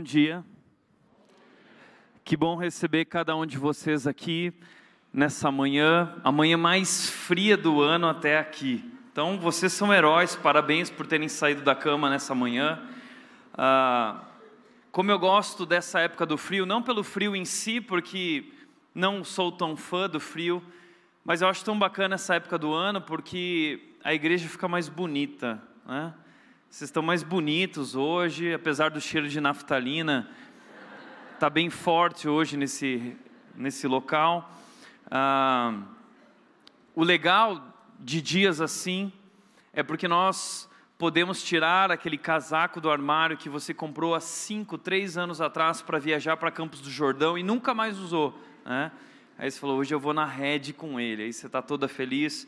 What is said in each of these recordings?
Bom dia. Que bom receber cada um de vocês aqui nessa manhã, a manhã mais fria do ano até aqui. Então, vocês são heróis, parabéns por terem saído da cama nessa manhã. Ah, como eu gosto dessa época do frio, não pelo frio em si, porque não sou tão fã do frio, mas eu acho tão bacana essa época do ano porque a igreja fica mais bonita, né? Vocês estão mais bonitos hoje, apesar do cheiro de naftalina, está bem forte hoje nesse, nesse local. Ah, o legal de dias assim é porque nós podemos tirar aquele casaco do armário que você comprou há cinco, três anos atrás para viajar para Campos do Jordão e nunca mais usou. Né? Aí você falou, hoje eu vou na Red com ele. Aí você está toda feliz.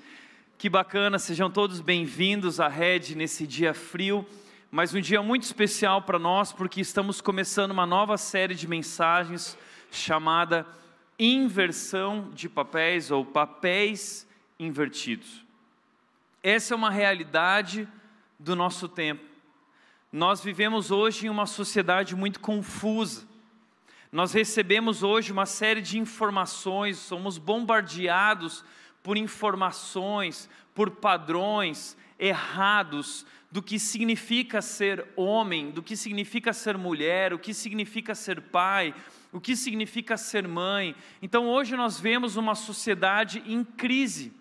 Que bacana, sejam todos bem-vindos à Red nesse dia frio, mas um dia muito especial para nós, porque estamos começando uma nova série de mensagens chamada Inversão de Papéis ou Papéis Invertidos. Essa é uma realidade do nosso tempo. Nós vivemos hoje em uma sociedade muito confusa. Nós recebemos hoje uma série de informações, somos bombardeados por informações, por padrões errados do que significa ser homem, do que significa ser mulher, o que significa ser pai, o que significa ser mãe. Então hoje nós vemos uma sociedade em crise.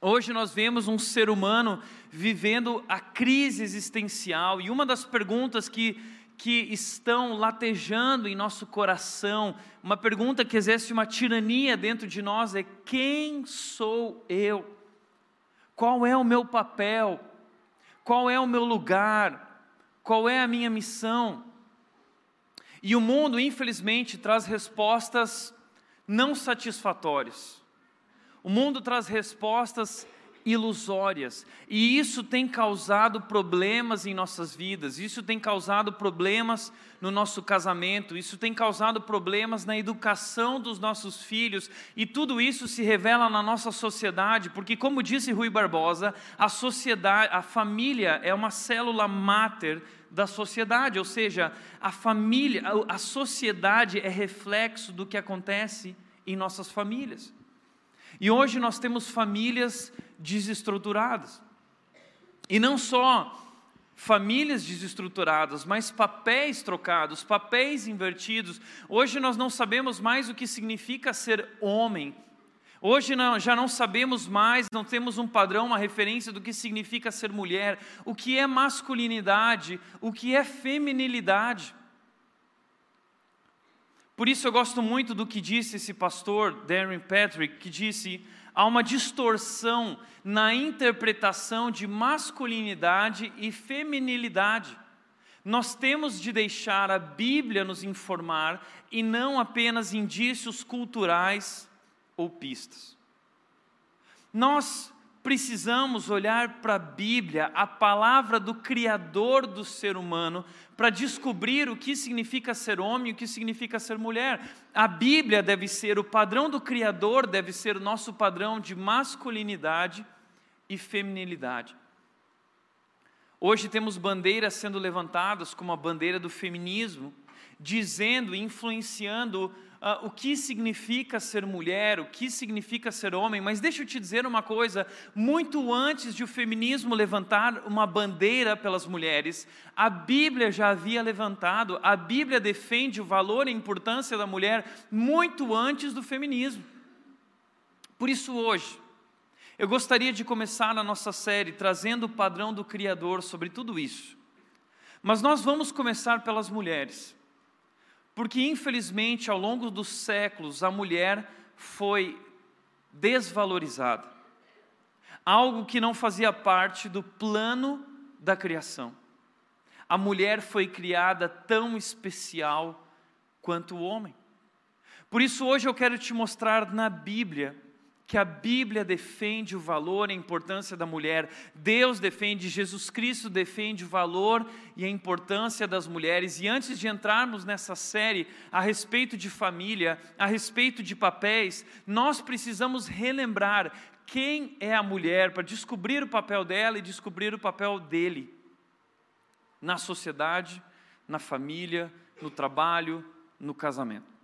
Hoje nós vemos um ser humano vivendo a crise existencial, e uma das perguntas que que estão latejando em nosso coração, uma pergunta que exerce uma tirania dentro de nós é: quem sou eu? Qual é o meu papel? Qual é o meu lugar? Qual é a minha missão? E o mundo, infelizmente, traz respostas não satisfatórias. O mundo traz respostas ilusórias. E isso tem causado problemas em nossas vidas, isso tem causado problemas no nosso casamento, isso tem causado problemas na educação dos nossos filhos, e tudo isso se revela na nossa sociedade, porque como disse Rui Barbosa, a sociedade, a família é uma célula máter da sociedade, ou seja, a família, a sociedade é reflexo do que acontece em nossas famílias. E hoje nós temos famílias desestruturadas. E não só famílias desestruturadas, mas papéis trocados, papéis invertidos. Hoje nós não sabemos mais o que significa ser homem. Hoje não, já não sabemos mais, não temos um padrão, uma referência do que significa ser mulher, o que é masculinidade, o que é feminilidade. Por isso eu gosto muito do que disse esse pastor, Darren Patrick, que disse: há uma distorção na interpretação de masculinidade e feminilidade. Nós temos de deixar a Bíblia nos informar e não apenas indícios culturais ou pistas. Nós precisamos olhar para a Bíblia, a palavra do Criador do ser humano, para descobrir o que significa ser homem e o que significa ser mulher. A Bíblia deve ser o padrão do Criador, deve ser o nosso padrão de masculinidade e feminilidade. Hoje temos bandeiras sendo levantadas, como a bandeira do feminismo, dizendo, influenciando uh, o que significa ser mulher, o que significa ser homem, mas deixa eu te dizer uma coisa: muito antes de o feminismo levantar uma bandeira pelas mulheres, a Bíblia já havia levantado, a Bíblia defende o valor e a importância da mulher muito antes do feminismo. Por isso, hoje, eu gostaria de começar a nossa série trazendo o padrão do Criador sobre tudo isso. Mas nós vamos começar pelas mulheres. Porque, infelizmente, ao longo dos séculos, a mulher foi desvalorizada. Algo que não fazia parte do plano da criação. A mulher foi criada tão especial quanto o homem. Por isso, hoje eu quero te mostrar na Bíblia que a Bíblia defende o valor e a importância da mulher, Deus defende, Jesus Cristo defende o valor e a importância das mulheres. E antes de entrarmos nessa série a respeito de família, a respeito de papéis, nós precisamos relembrar quem é a mulher para descobrir o papel dela e descobrir o papel dele na sociedade, na família, no trabalho, no casamento.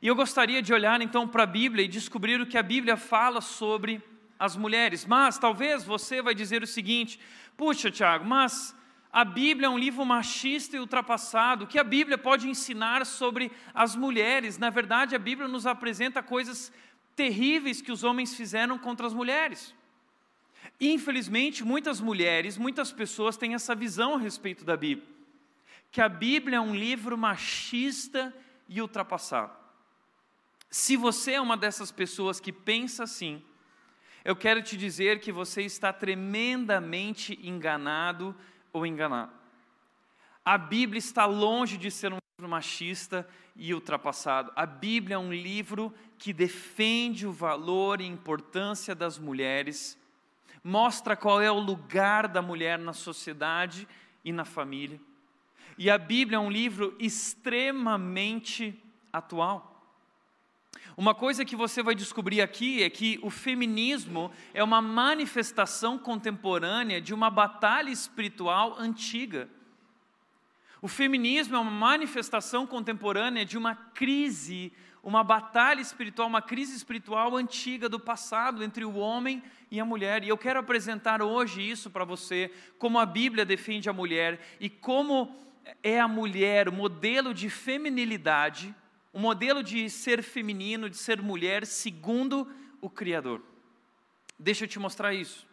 E eu gostaria de olhar então para a Bíblia e descobrir o que a Bíblia fala sobre as mulheres. Mas talvez você vai dizer o seguinte: puxa, Tiago, mas a Bíblia é um livro machista e ultrapassado. O que a Bíblia pode ensinar sobre as mulheres? Na verdade, a Bíblia nos apresenta coisas terríveis que os homens fizeram contra as mulheres. Infelizmente, muitas mulheres, muitas pessoas têm essa visão a respeito da Bíblia, que a Bíblia é um livro machista e ultrapassado. Se você é uma dessas pessoas que pensa assim, eu quero te dizer que você está tremendamente enganado ou enganado. A Bíblia está longe de ser um livro machista e ultrapassado. A Bíblia é um livro que defende o valor e importância das mulheres, mostra qual é o lugar da mulher na sociedade e na família. E a Bíblia é um livro extremamente atual. Uma coisa que você vai descobrir aqui é que o feminismo é uma manifestação contemporânea de uma batalha espiritual antiga. O feminismo é uma manifestação contemporânea de uma crise, uma batalha espiritual, uma crise espiritual antiga do passado entre o homem e a mulher. E eu quero apresentar hoje isso para você, como a Bíblia defende a mulher e como é a mulher o modelo de feminilidade um modelo de ser feminino, de ser mulher, segundo o Criador. Deixa eu te mostrar isso.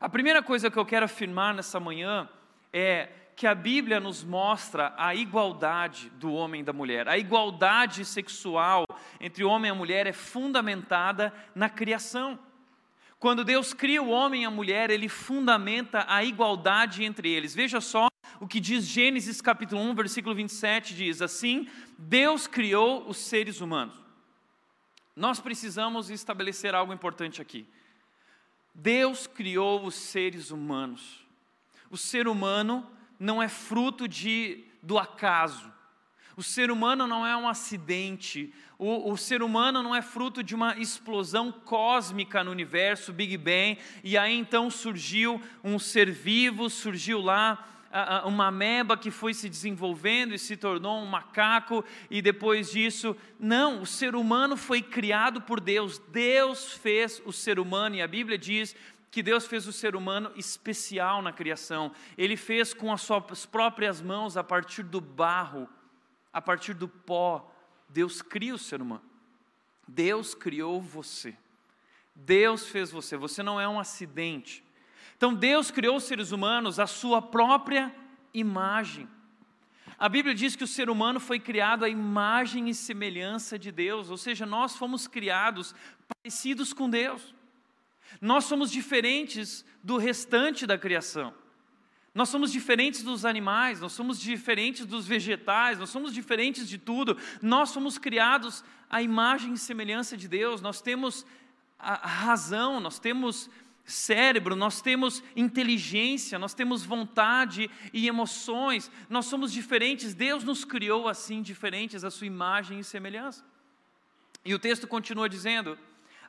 A primeira coisa que eu quero afirmar nessa manhã é que a Bíblia nos mostra a igualdade do homem e da mulher. A igualdade sexual entre o homem e a mulher é fundamentada na criação. Quando Deus cria o homem e a mulher, ele fundamenta a igualdade entre eles. Veja só o que diz Gênesis capítulo 1, versículo 27, diz assim: Deus criou os seres humanos. Nós precisamos estabelecer algo importante aqui. Deus criou os seres humanos. O ser humano não é fruto de, do acaso. O ser humano não é um acidente. O, o, ser humano não é fruto de uma explosão cósmica no universo, Big Bang, e aí então surgiu um ser vivo, surgiu lá uma ameba que foi se desenvolvendo e se tornou um macaco, e depois disso. Não, o ser humano foi criado por Deus. Deus fez o ser humano, e a Bíblia diz que Deus fez o ser humano especial na criação. Ele fez com as suas próprias mãos, a partir do barro, a partir do pó. Deus cria o ser humano. Deus criou você. Deus fez você. Você não é um acidente. Então Deus criou os seres humanos à sua própria imagem. A Bíblia diz que o ser humano foi criado à imagem e semelhança de Deus, ou seja, nós fomos criados parecidos com Deus. Nós somos diferentes do restante da criação. Nós somos diferentes dos animais, nós somos diferentes dos vegetais, nós somos diferentes de tudo. Nós somos criados à imagem e semelhança de Deus. Nós temos a razão, nós temos cérebro, nós temos inteligência, nós temos vontade e emoções, nós somos diferentes, Deus nos criou assim, diferentes, a sua imagem e semelhança. E o texto continua dizendo: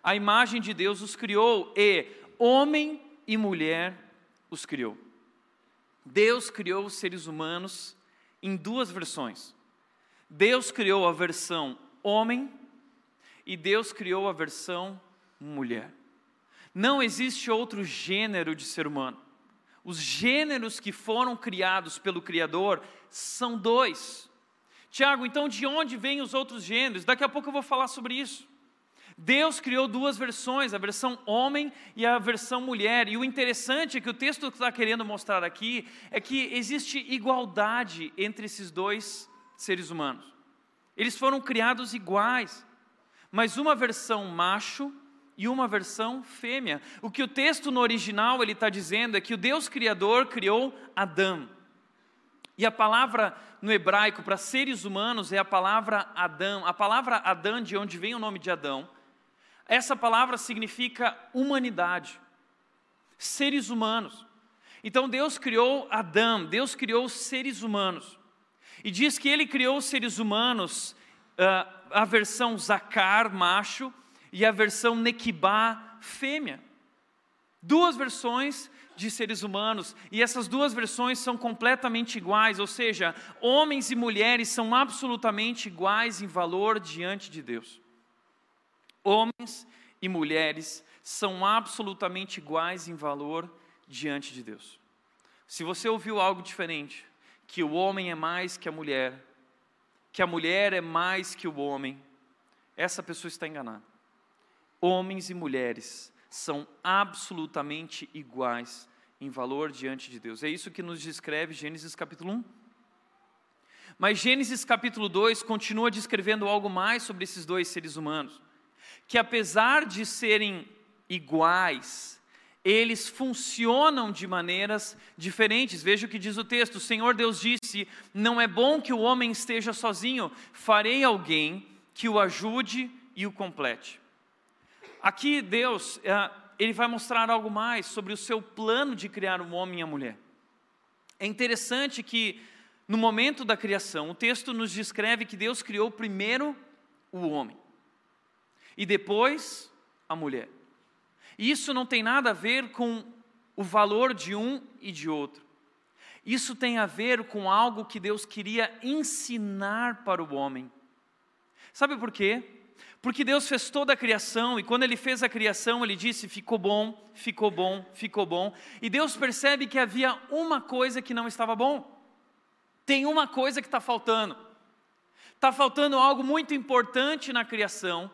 a imagem de Deus os criou, e homem e mulher os criou. Deus criou os seres humanos em duas versões. Deus criou a versão homem e Deus criou a versão mulher. Não existe outro gênero de ser humano. Os gêneros que foram criados pelo Criador são dois. Tiago, então de onde vêm os outros gêneros? Daqui a pouco eu vou falar sobre isso. Deus criou duas versões, a versão homem e a versão mulher. E o interessante é que o texto está querendo mostrar aqui é que existe igualdade entre esses dois seres humanos. Eles foram criados iguais, mas uma versão macho e uma versão fêmea. O que o texto no original ele está dizendo é que o Deus Criador criou Adão. E a palavra no hebraico para seres humanos é a palavra Adão. A palavra Adão, de onde vem o nome de Adão, essa palavra significa humanidade, seres humanos. Então Deus criou Adão, Deus criou seres humanos. E diz que ele criou seres humanos, uh, a versão Zacar, macho, e a versão Nequibá, fêmea. Duas versões de seres humanos, e essas duas versões são completamente iguais, ou seja, homens e mulheres são absolutamente iguais em valor diante de Deus. Homens e mulheres são absolutamente iguais em valor diante de Deus. Se você ouviu algo diferente, que o homem é mais que a mulher, que a mulher é mais que o homem, essa pessoa está enganada. Homens e mulheres são absolutamente iguais em valor diante de Deus. É isso que nos descreve Gênesis capítulo 1. Mas Gênesis capítulo 2 continua descrevendo algo mais sobre esses dois seres humanos, que apesar de serem iguais, eles funcionam de maneiras diferentes. Veja o que diz o texto: O Senhor Deus disse: Não é bom que o homem esteja sozinho, farei alguém que o ajude e o complete. Aqui Deus, é, ele vai mostrar algo mais sobre o seu plano de criar um homem e a mulher. É interessante que no momento da criação, o texto nos descreve que Deus criou primeiro o homem e depois a mulher. Isso não tem nada a ver com o valor de um e de outro. Isso tem a ver com algo que Deus queria ensinar para o homem. Sabe por quê? Porque Deus fez toda a criação e quando Ele fez a criação, Ele disse: ficou bom, ficou bom, ficou bom. E Deus percebe que havia uma coisa que não estava bom. Tem uma coisa que está faltando. Está faltando algo muito importante na criação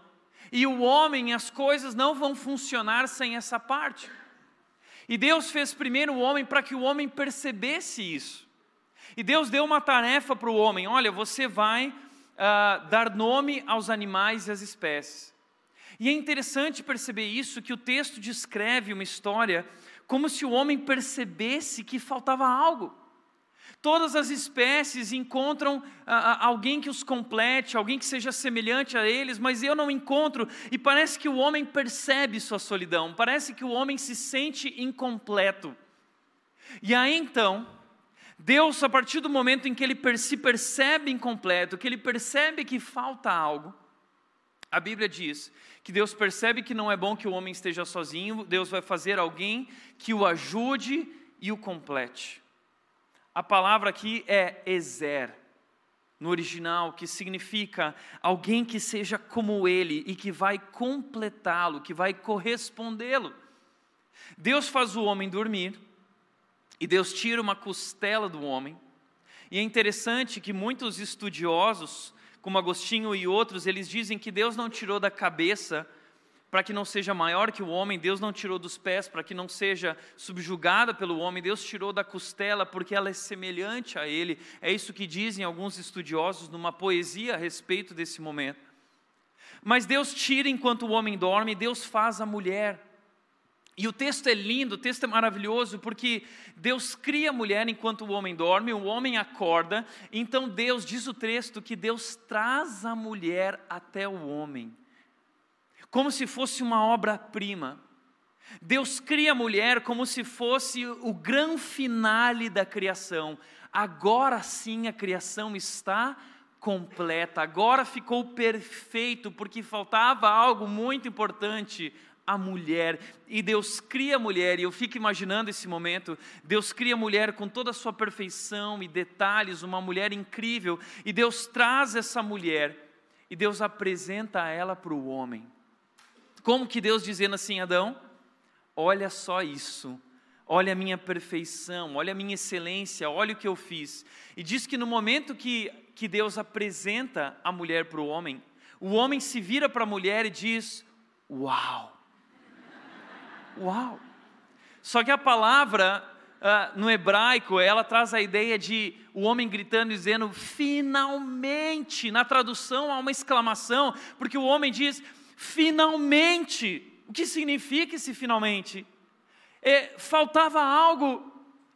e o homem, as coisas não vão funcionar sem essa parte. E Deus fez primeiro o homem para que o homem percebesse isso. E Deus deu uma tarefa para o homem: olha, você vai uh, dar nome aos animais e às espécies. E é interessante perceber isso, que o texto descreve uma história como se o homem percebesse que faltava algo. Todas as espécies encontram ah, ah, alguém que os complete, alguém que seja semelhante a eles, mas eu não encontro, e parece que o homem percebe sua solidão, parece que o homem se sente incompleto. E aí então, Deus, a partir do momento em que ele se percebe incompleto, que ele percebe que falta algo, a Bíblia diz que Deus percebe que não é bom que o homem esteja sozinho, Deus vai fazer alguém que o ajude e o complete. A palavra aqui é Ezer, no original, que significa alguém que seja como ele e que vai completá-lo, que vai correspondê-lo. Deus faz o homem dormir e Deus tira uma costela do homem. E é interessante que muitos estudiosos, como Agostinho e outros, eles dizem que Deus não tirou da cabeça para que não seja maior que o homem, Deus não tirou dos pés para que não seja subjugada pelo homem, Deus tirou da costela porque ela é semelhante a ele. É isso que dizem alguns estudiosos numa poesia a respeito desse momento. Mas Deus tira enquanto o homem dorme, Deus faz a mulher. E o texto é lindo, o texto é maravilhoso, porque Deus cria a mulher enquanto o homem dorme, o homem acorda, então Deus, diz o texto, que Deus traz a mulher até o homem como se fosse uma obra-prima. Deus cria a mulher como se fosse o grande finale da criação. Agora sim a criação está completa, agora ficou perfeito, porque faltava algo muito importante, a mulher. E Deus cria a mulher, e eu fico imaginando esse momento: Deus cria a mulher com toda a sua perfeição e detalhes, uma mulher incrível, e Deus traz essa mulher, e Deus apresenta ela para o homem. Como que Deus dizendo assim, Adão? Olha só isso, olha a minha perfeição, olha a minha excelência, olha o que eu fiz. E diz que no momento que, que Deus apresenta a mulher para o homem, o homem se vira para a mulher e diz: Uau! Uau! Só que a palavra uh, no hebraico, ela traz a ideia de o homem gritando e dizendo finalmente. Na tradução há uma exclamação, porque o homem diz: finalmente. O que significa esse finalmente? É, faltava algo,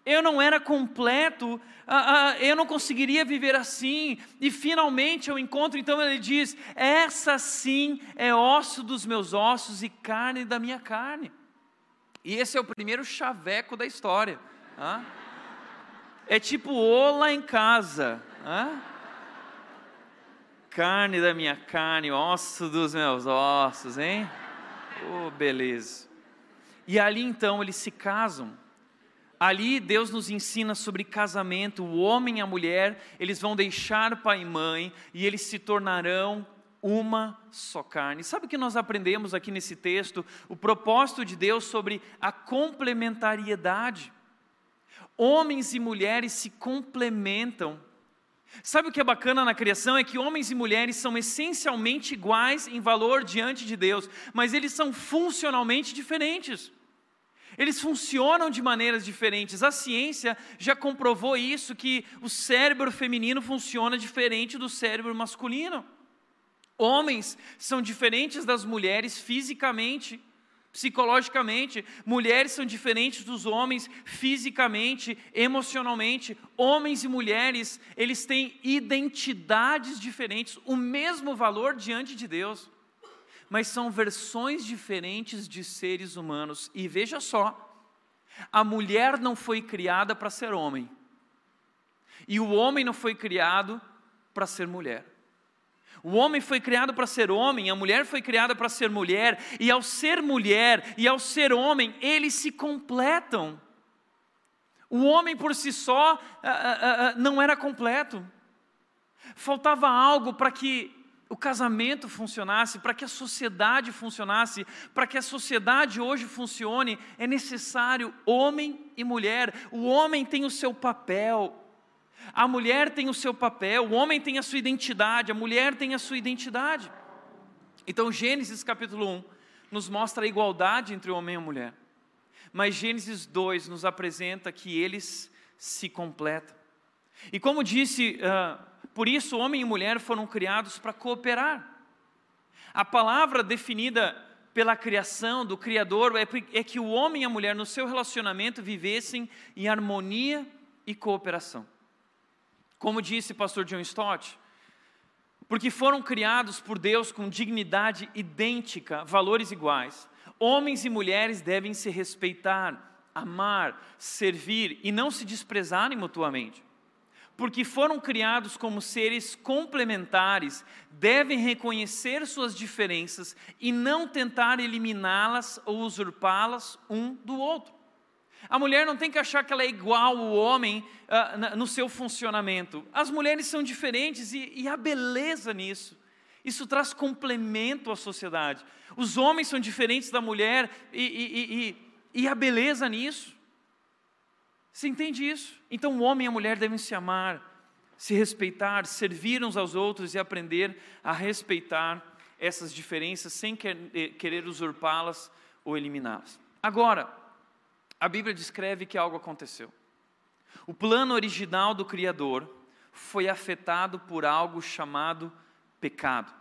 eu não era completo, ah, ah, eu não conseguiria viver assim, e finalmente eu encontro, então ele diz: essa sim é osso dos meus ossos e carne da minha carne. E esse é o primeiro chaveco da história. É tipo ola em casa. Ah? Carne da minha carne, osso dos meus ossos, hein? Oh, beleza. E ali então eles se casam. Ali Deus nos ensina sobre casamento, o homem e a mulher, eles vão deixar pai e mãe e eles se tornarão uma só carne. Sabe o que nós aprendemos aqui nesse texto? O propósito de Deus sobre a complementariedade. Homens e mulheres se complementam. Sabe o que é bacana na criação? É que homens e mulheres são essencialmente iguais em valor diante de Deus, mas eles são funcionalmente diferentes. Eles funcionam de maneiras diferentes. A ciência já comprovou isso, que o cérebro feminino funciona diferente do cérebro masculino. Homens são diferentes das mulheres fisicamente, psicologicamente. Mulheres são diferentes dos homens fisicamente, emocionalmente. Homens e mulheres, eles têm identidades diferentes, o mesmo valor diante de Deus mas são versões diferentes de seres humanos. E veja só, a mulher não foi criada para ser homem, e o homem não foi criado para ser mulher. O homem foi criado para ser homem, a mulher foi criada para ser mulher, e ao ser mulher e ao ser homem, eles se completam. O homem por si só ah, ah, ah, não era completo, faltava algo para que o casamento funcionasse, para que a sociedade funcionasse, para que a sociedade hoje funcione, é necessário homem e mulher. O homem tem o seu papel, a mulher tem o seu papel, o homem tem a sua identidade, a mulher tem a sua identidade. Então, Gênesis capítulo 1 nos mostra a igualdade entre o homem e a mulher, mas Gênesis 2 nos apresenta que eles se completam. E como disse. Uh, por isso, homem e mulher foram criados para cooperar. A palavra definida pela criação do Criador é, é que o homem e a mulher, no seu relacionamento, vivessem em harmonia e cooperação. Como disse o pastor John Stott, porque foram criados por Deus com dignidade idêntica, valores iguais. Homens e mulheres devem se respeitar, amar, servir e não se desprezarem mutuamente porque foram criados como seres complementares, devem reconhecer suas diferenças e não tentar eliminá-las ou usurpá-las um do outro. A mulher não tem que achar que ela é igual ao homem uh, no seu funcionamento. As mulheres são diferentes e, e há beleza nisso. Isso traz complemento à sociedade. Os homens são diferentes da mulher e, e, e, e há beleza nisso. Você entende isso? Então o homem e a mulher devem se amar, se respeitar, servir uns aos outros e aprender a respeitar essas diferenças sem eh, querer usurpá-las ou eliminá-las. Agora, a Bíblia descreve que algo aconteceu. O plano original do Criador foi afetado por algo chamado pecado.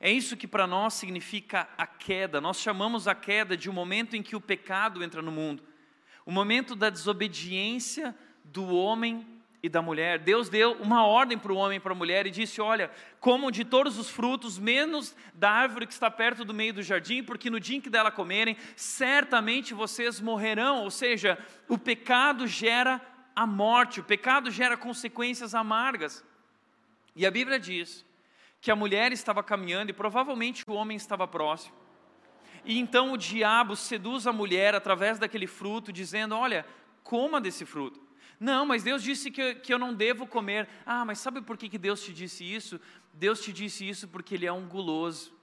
É isso que para nós significa a queda. Nós chamamos a queda de um momento em que o pecado entra no mundo o momento da desobediência do homem e da mulher. Deus deu uma ordem para o homem e para a mulher e disse: Olha, comam de todos os frutos, menos da árvore que está perto do meio do jardim, porque no dia em que dela comerem, certamente vocês morrerão. Ou seja, o pecado gera a morte, o pecado gera consequências amargas. E a Bíblia diz que a mulher estava caminhando e provavelmente o homem estava próximo. E então o diabo seduz a mulher através daquele fruto, dizendo: Olha, coma desse fruto. Não, mas Deus disse que, que eu não devo comer. Ah, mas sabe por que, que Deus te disse isso? Deus te disse isso porque Ele é um guloso.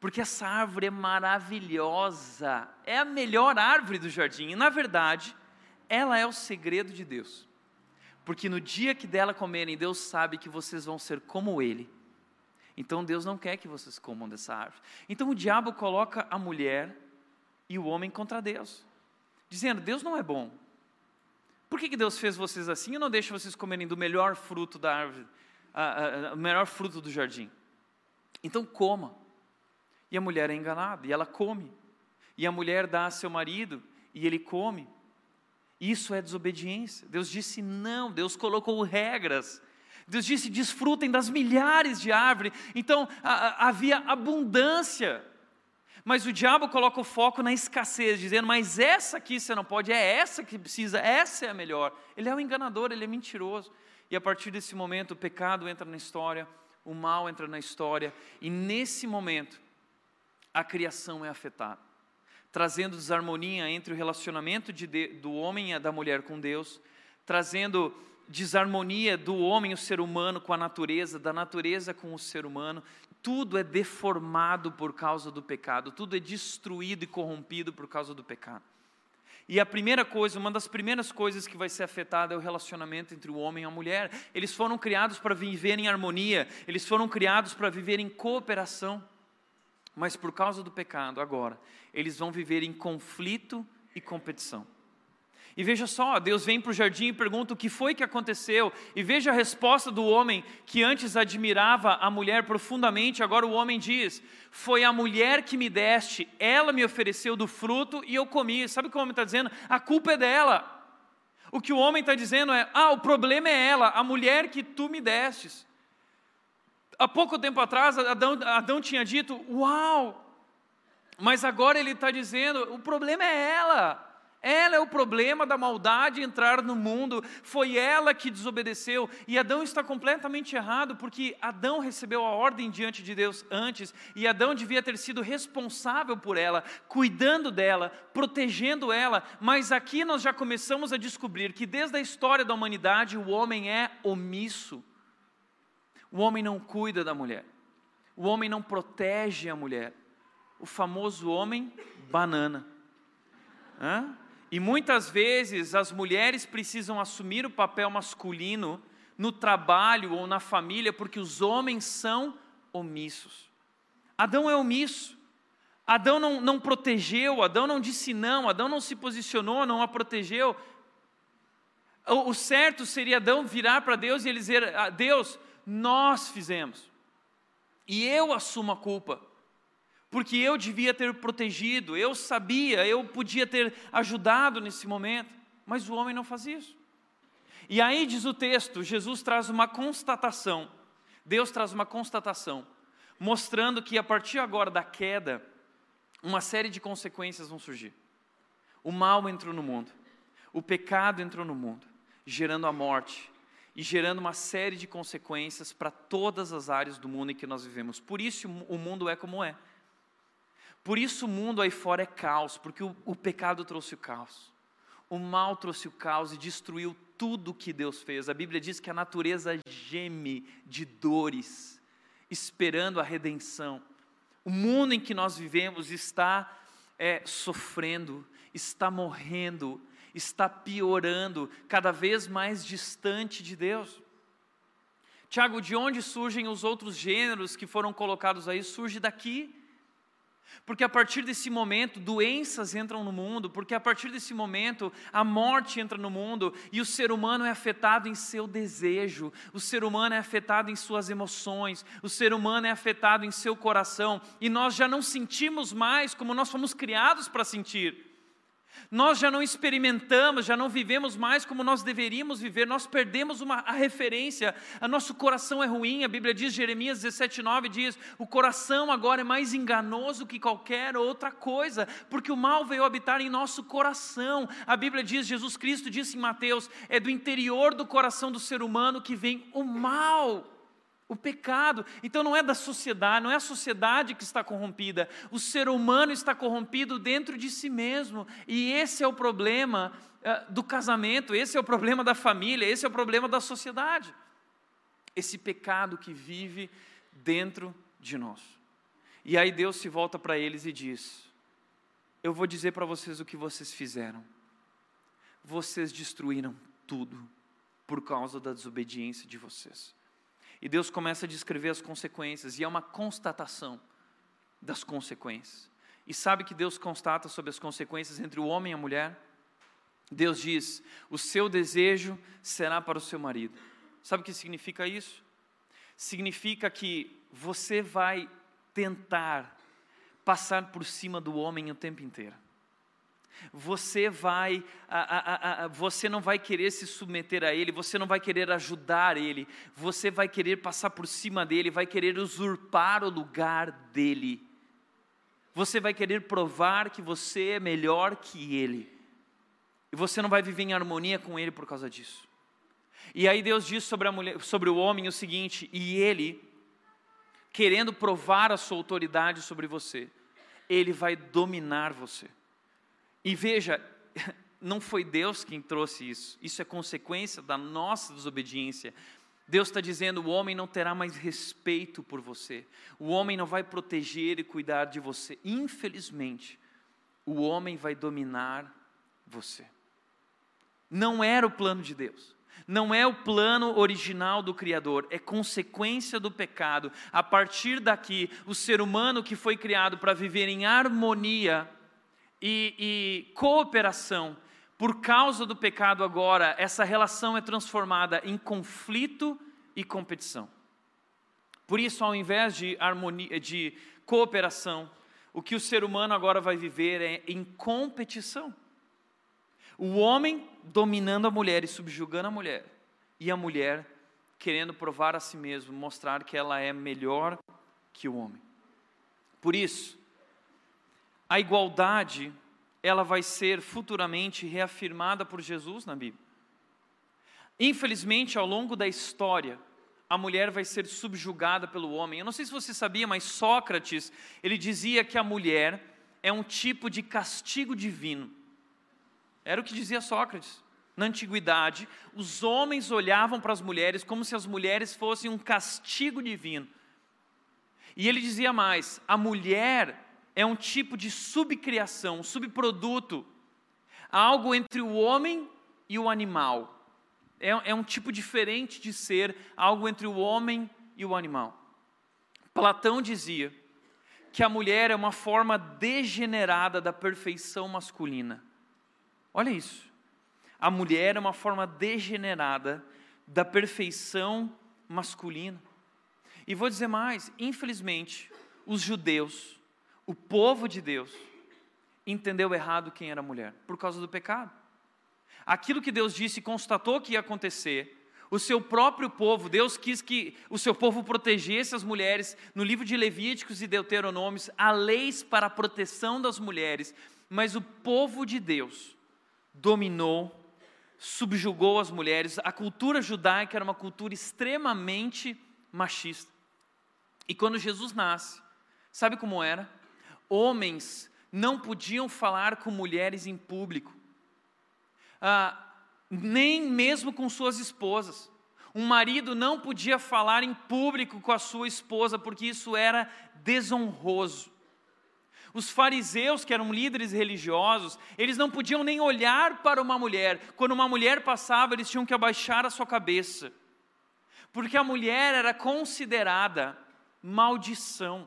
Porque essa árvore é maravilhosa. É a melhor árvore do jardim. E na verdade, ela é o segredo de Deus. Porque no dia que dela comerem, Deus sabe que vocês vão ser como Ele então Deus não quer que vocês comam dessa árvore. Então o diabo coloca a mulher e o homem contra Deus, dizendo: Deus não é bom. Por que, que Deus fez vocês assim e não deixa vocês comerem do melhor fruto da árvore, o melhor fruto do jardim? Então coma. E a mulher é enganada, e ela come. E a mulher dá a seu marido, e ele come. Isso é desobediência. Deus disse não, Deus colocou regras Deus disse: desfrutem das milhares de árvores. Então a, a, havia abundância. Mas o diabo coloca o foco na escassez, dizendo: mas essa aqui você não pode, é essa que precisa, essa é a melhor. Ele é um enganador, ele é mentiroso. E a partir desse momento o pecado entra na história, o mal entra na história, e nesse momento a criação é afetada. trazendo desarmonia entre o relacionamento de, do homem e da mulher com Deus, trazendo desarmonia do homem, o ser humano, com a natureza, da natureza com o ser humano. Tudo é deformado por causa do pecado, tudo é destruído e corrompido por causa do pecado. E a primeira coisa, uma das primeiras coisas que vai ser afetada é o relacionamento entre o homem e a mulher. Eles foram criados para viver em harmonia, eles foram criados para viver em cooperação. Mas por causa do pecado, agora, eles vão viver em conflito e competição. E veja só, Deus vem para o jardim e pergunta o que foi que aconteceu. E veja a resposta do homem que antes admirava a mulher profundamente, agora o homem diz: Foi a mulher que me deste, ela me ofereceu do fruto e eu comi. Sabe o que o homem está dizendo? A culpa é dela. O que o homem está dizendo é: Ah, o problema é ela, a mulher que tu me destes. Há pouco tempo atrás, Adão, Adão tinha dito: Uau! Mas agora ele está dizendo: o problema é ela. Ela é o problema da maldade entrar no mundo, foi ela que desobedeceu, e Adão está completamente errado, porque Adão recebeu a ordem diante de Deus antes, e Adão devia ter sido responsável por ela, cuidando dela, protegendo ela, mas aqui nós já começamos a descobrir que desde a história da humanidade o homem é omisso, o homem não cuida da mulher, o homem não protege a mulher, o famoso homem banana. Hã? E muitas vezes as mulheres precisam assumir o papel masculino no trabalho ou na família porque os homens são omissos. Adão é omisso. Adão não, não protegeu, Adão não disse não, Adão não se posicionou, não a protegeu. O, o certo seria Adão virar para Deus e ele dizer: ah, Deus, nós fizemos, e eu assumo a culpa porque eu devia ter protegido, eu sabia, eu podia ter ajudado nesse momento, mas o homem não faz isso. E aí diz o texto: Jesus traz uma constatação, Deus traz uma constatação, mostrando que a partir agora da queda, uma série de consequências vão surgir. O mal entrou no mundo, o pecado entrou no mundo, gerando a morte e gerando uma série de consequências para todas as áreas do mundo em que nós vivemos. Por isso o mundo é como é. Por isso o mundo aí fora é caos, porque o, o pecado trouxe o caos. O mal trouxe o caos e destruiu tudo que Deus fez. A Bíblia diz que a natureza geme de dores, esperando a redenção. O mundo em que nós vivemos está é, sofrendo, está morrendo, está piorando, cada vez mais distante de Deus. Tiago, de onde surgem os outros gêneros que foram colocados aí? Surge daqui porque a partir desse momento doenças entram no mundo, porque a partir desse momento a morte entra no mundo e o ser humano é afetado em seu desejo, o ser humano é afetado em suas emoções, o ser humano é afetado em seu coração e nós já não sentimos mais como nós fomos criados para sentir. Nós já não experimentamos, já não vivemos mais como nós deveríamos viver, nós perdemos uma, a referência, o nosso coração é ruim, a Bíblia diz, Jeremias 17, 9 diz: o coração agora é mais enganoso que qualquer outra coisa, porque o mal veio habitar em nosso coração. A Bíblia diz, Jesus Cristo disse em Mateus: é do interior do coração do ser humano que vem o mal o pecado. Então não é da sociedade, não é a sociedade que está corrompida, o ser humano está corrompido dentro de si mesmo. E esse é o problema uh, do casamento, esse é o problema da família, esse é o problema da sociedade. Esse pecado que vive dentro de nós. E aí Deus se volta para eles e diz: Eu vou dizer para vocês o que vocês fizeram. Vocês destruíram tudo por causa da desobediência de vocês. E Deus começa a descrever as consequências, e é uma constatação das consequências. E sabe que Deus constata sobre as consequências entre o homem e a mulher? Deus diz: o seu desejo será para o seu marido. Sabe o que significa isso? Significa que você vai tentar passar por cima do homem o tempo inteiro você vai, a, a, a, você não vai querer se submeter a ele, você não vai querer ajudar ele, você vai querer passar por cima dele, vai querer usurpar o lugar dele. Você vai querer provar que você é melhor que ele. E você não vai viver em harmonia com ele por causa disso. E aí Deus diz sobre, a mulher, sobre o homem o seguinte: e ele, querendo provar a sua autoridade sobre você, ele vai dominar você E veja, não foi Deus quem trouxe isso, isso é consequência da nossa desobediência. Deus está dizendo: o homem não terá mais respeito por você, o homem não vai proteger e cuidar de você. Infelizmente, o homem vai dominar você. Não era o plano de Deus. Não é o plano original do Criador, é consequência do pecado. A partir daqui, o ser humano que foi criado para viver em harmonia e, e cooperação, por causa do pecado agora, essa relação é transformada em conflito e competição. Por isso, ao invés de harmonia, de cooperação, o que o ser humano agora vai viver é em competição. O homem dominando a mulher e subjugando a mulher, e a mulher querendo provar a si mesmo, mostrar que ela é melhor que o homem. Por isso, a igualdade ela vai ser futuramente reafirmada por Jesus na Bíblia. Infelizmente, ao longo da história, a mulher vai ser subjugada pelo homem. Eu não sei se você sabia, mas Sócrates, ele dizia que a mulher é um tipo de castigo divino. Era o que dizia Sócrates. Na antiguidade, os homens olhavam para as mulheres como se as mulheres fossem um castigo divino. E ele dizia mais: a mulher é um tipo de subcriação, subproduto, algo entre o homem e o animal. É, é um tipo diferente de ser, algo entre o homem e o animal. Platão dizia que a mulher é uma forma degenerada da perfeição masculina. Olha isso. A mulher é uma forma degenerada da perfeição masculina. E vou dizer mais: infelizmente, os judeus o povo de Deus entendeu errado quem era mulher, por causa do pecado. Aquilo que Deus disse e constatou que ia acontecer, o seu próprio povo, Deus quis que o seu povo protegesse as mulheres. No livro de Levíticos e Deuteronômios, há leis para a proteção das mulheres, mas o povo de Deus dominou, subjugou as mulheres. A cultura judaica era uma cultura extremamente machista. E quando Jesus nasce, sabe como era? Homens não podiam falar com mulheres em público, ah, nem mesmo com suas esposas. Um marido não podia falar em público com a sua esposa, porque isso era desonroso. Os fariseus, que eram líderes religiosos, eles não podiam nem olhar para uma mulher. Quando uma mulher passava, eles tinham que abaixar a sua cabeça, porque a mulher era considerada maldição.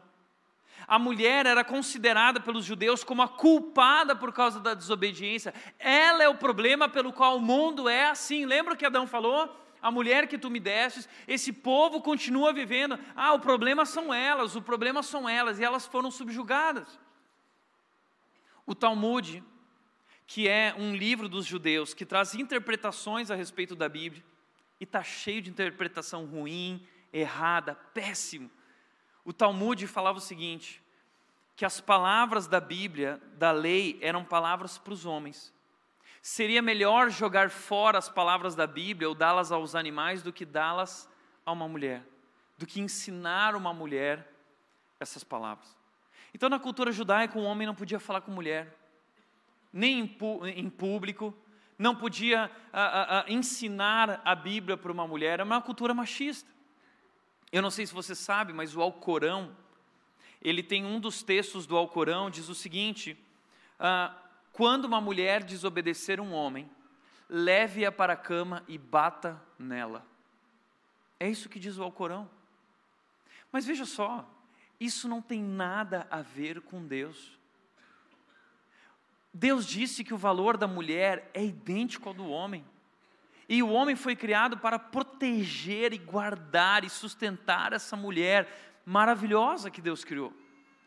A mulher era considerada pelos judeus como a culpada por causa da desobediência. Ela é o problema pelo qual o mundo é assim. Lembra que Adão falou? A mulher que tu me destes, esse povo continua vivendo. Ah, o problema são elas, o problema são elas, e elas foram subjugadas. O Talmud, que é um livro dos judeus que traz interpretações a respeito da Bíblia, e está cheio de interpretação ruim, errada, péssimo. O Talmud falava o seguinte: que as palavras da Bíblia, da lei, eram palavras para os homens. Seria melhor jogar fora as palavras da Bíblia ou dá-las aos animais do que dá-las a uma mulher, do que ensinar uma mulher essas palavras. Então, na cultura judaica, um homem não podia falar com mulher, nem em, público, não podia a, a, a ensinar a Bíblia para uma mulher, é uma cultura machista. Eu não sei se você sabe, mas o Alcorão, ele tem um dos textos do Alcorão, diz o seguinte: ah, quando uma mulher desobedecer um homem, leve-a para a cama e bata nela. É isso que diz o Alcorão. Mas veja só, isso não tem nada a ver com Deus. Deus disse que o valor da mulher é idêntico ao do homem. E o homem foi criado para proteger e guardar e sustentar essa mulher maravilhosa que Deus criou.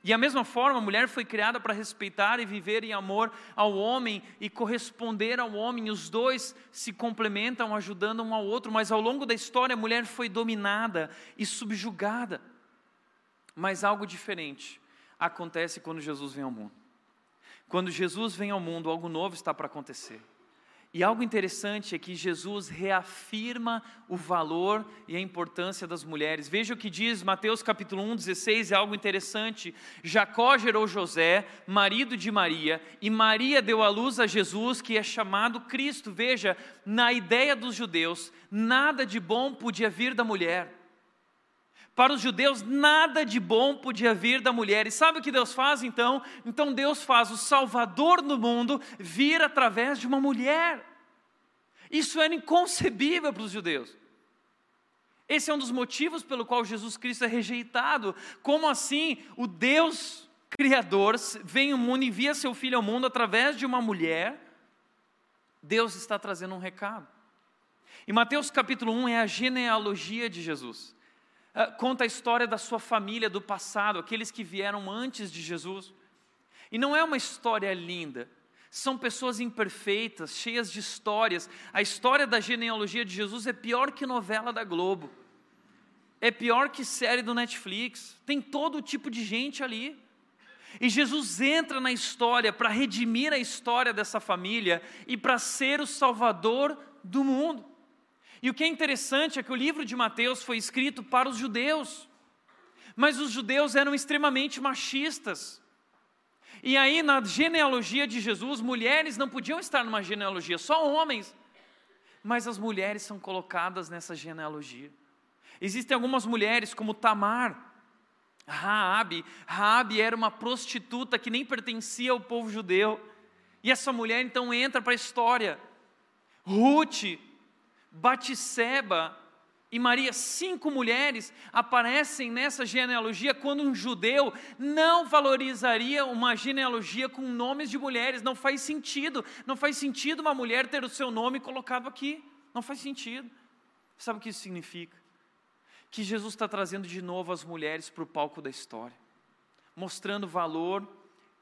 E a mesma forma, a mulher foi criada para respeitar e viver em amor ao homem e corresponder ao homem. Os dois se complementam, ajudando um ao outro, mas ao longo da história a mulher foi dominada e subjugada. Mas algo diferente acontece quando Jesus vem ao mundo. Quando Jesus vem ao mundo, algo novo está para acontecer. E algo interessante é que Jesus reafirma o valor e a importância das mulheres. Veja o que diz Mateus capítulo 1, 16, é algo interessante. Jacó gerou José, marido de Maria, e Maria deu à luz a Jesus, que é chamado Cristo. Veja, na ideia dos judeus, nada de bom podia vir da mulher. Para os judeus, nada de bom podia vir da mulher. E sabe o que Deus faz então? Então Deus faz o Salvador no mundo vir através de uma mulher. Isso era inconcebível para os judeus. Esse é um dos motivos pelo qual Jesus Cristo é rejeitado. Como assim o Deus Criador vem ao mundo, envia seu filho ao mundo através de uma mulher? Deus está trazendo um recado. E Mateus capítulo 1 é a genealogia de Jesus. Ah, conta a história da sua família do passado, aqueles que vieram antes de Jesus. E não é uma história linda, são pessoas imperfeitas, cheias de histórias. A história da genealogia de Jesus é pior que novela da Globo, é pior que série do Netflix, tem todo tipo de gente ali. E Jesus entra na história para redimir a história dessa família e para ser o salvador do mundo. E o que é interessante é que o livro de Mateus foi escrito para os judeus, mas os judeus eram extremamente machistas. E aí, na genealogia de Jesus, mulheres não podiam estar numa genealogia, só homens. Mas as mulheres são colocadas nessa genealogia. Existem algumas mulheres, como Tamar, Raabe. Raabe era uma prostituta que nem pertencia ao povo judeu. E essa mulher então entra para a história. Ruth, Batisseba e Maria, cinco mulheres, aparecem nessa genealogia quando um judeu não valorizaria uma genealogia com nomes de mulheres. Não faz sentido. Não faz sentido uma mulher ter o seu nome colocado aqui. Não faz sentido. Sabe o que isso significa? Que Jesus está trazendo de novo as mulheres para o palco da história, mostrando o valor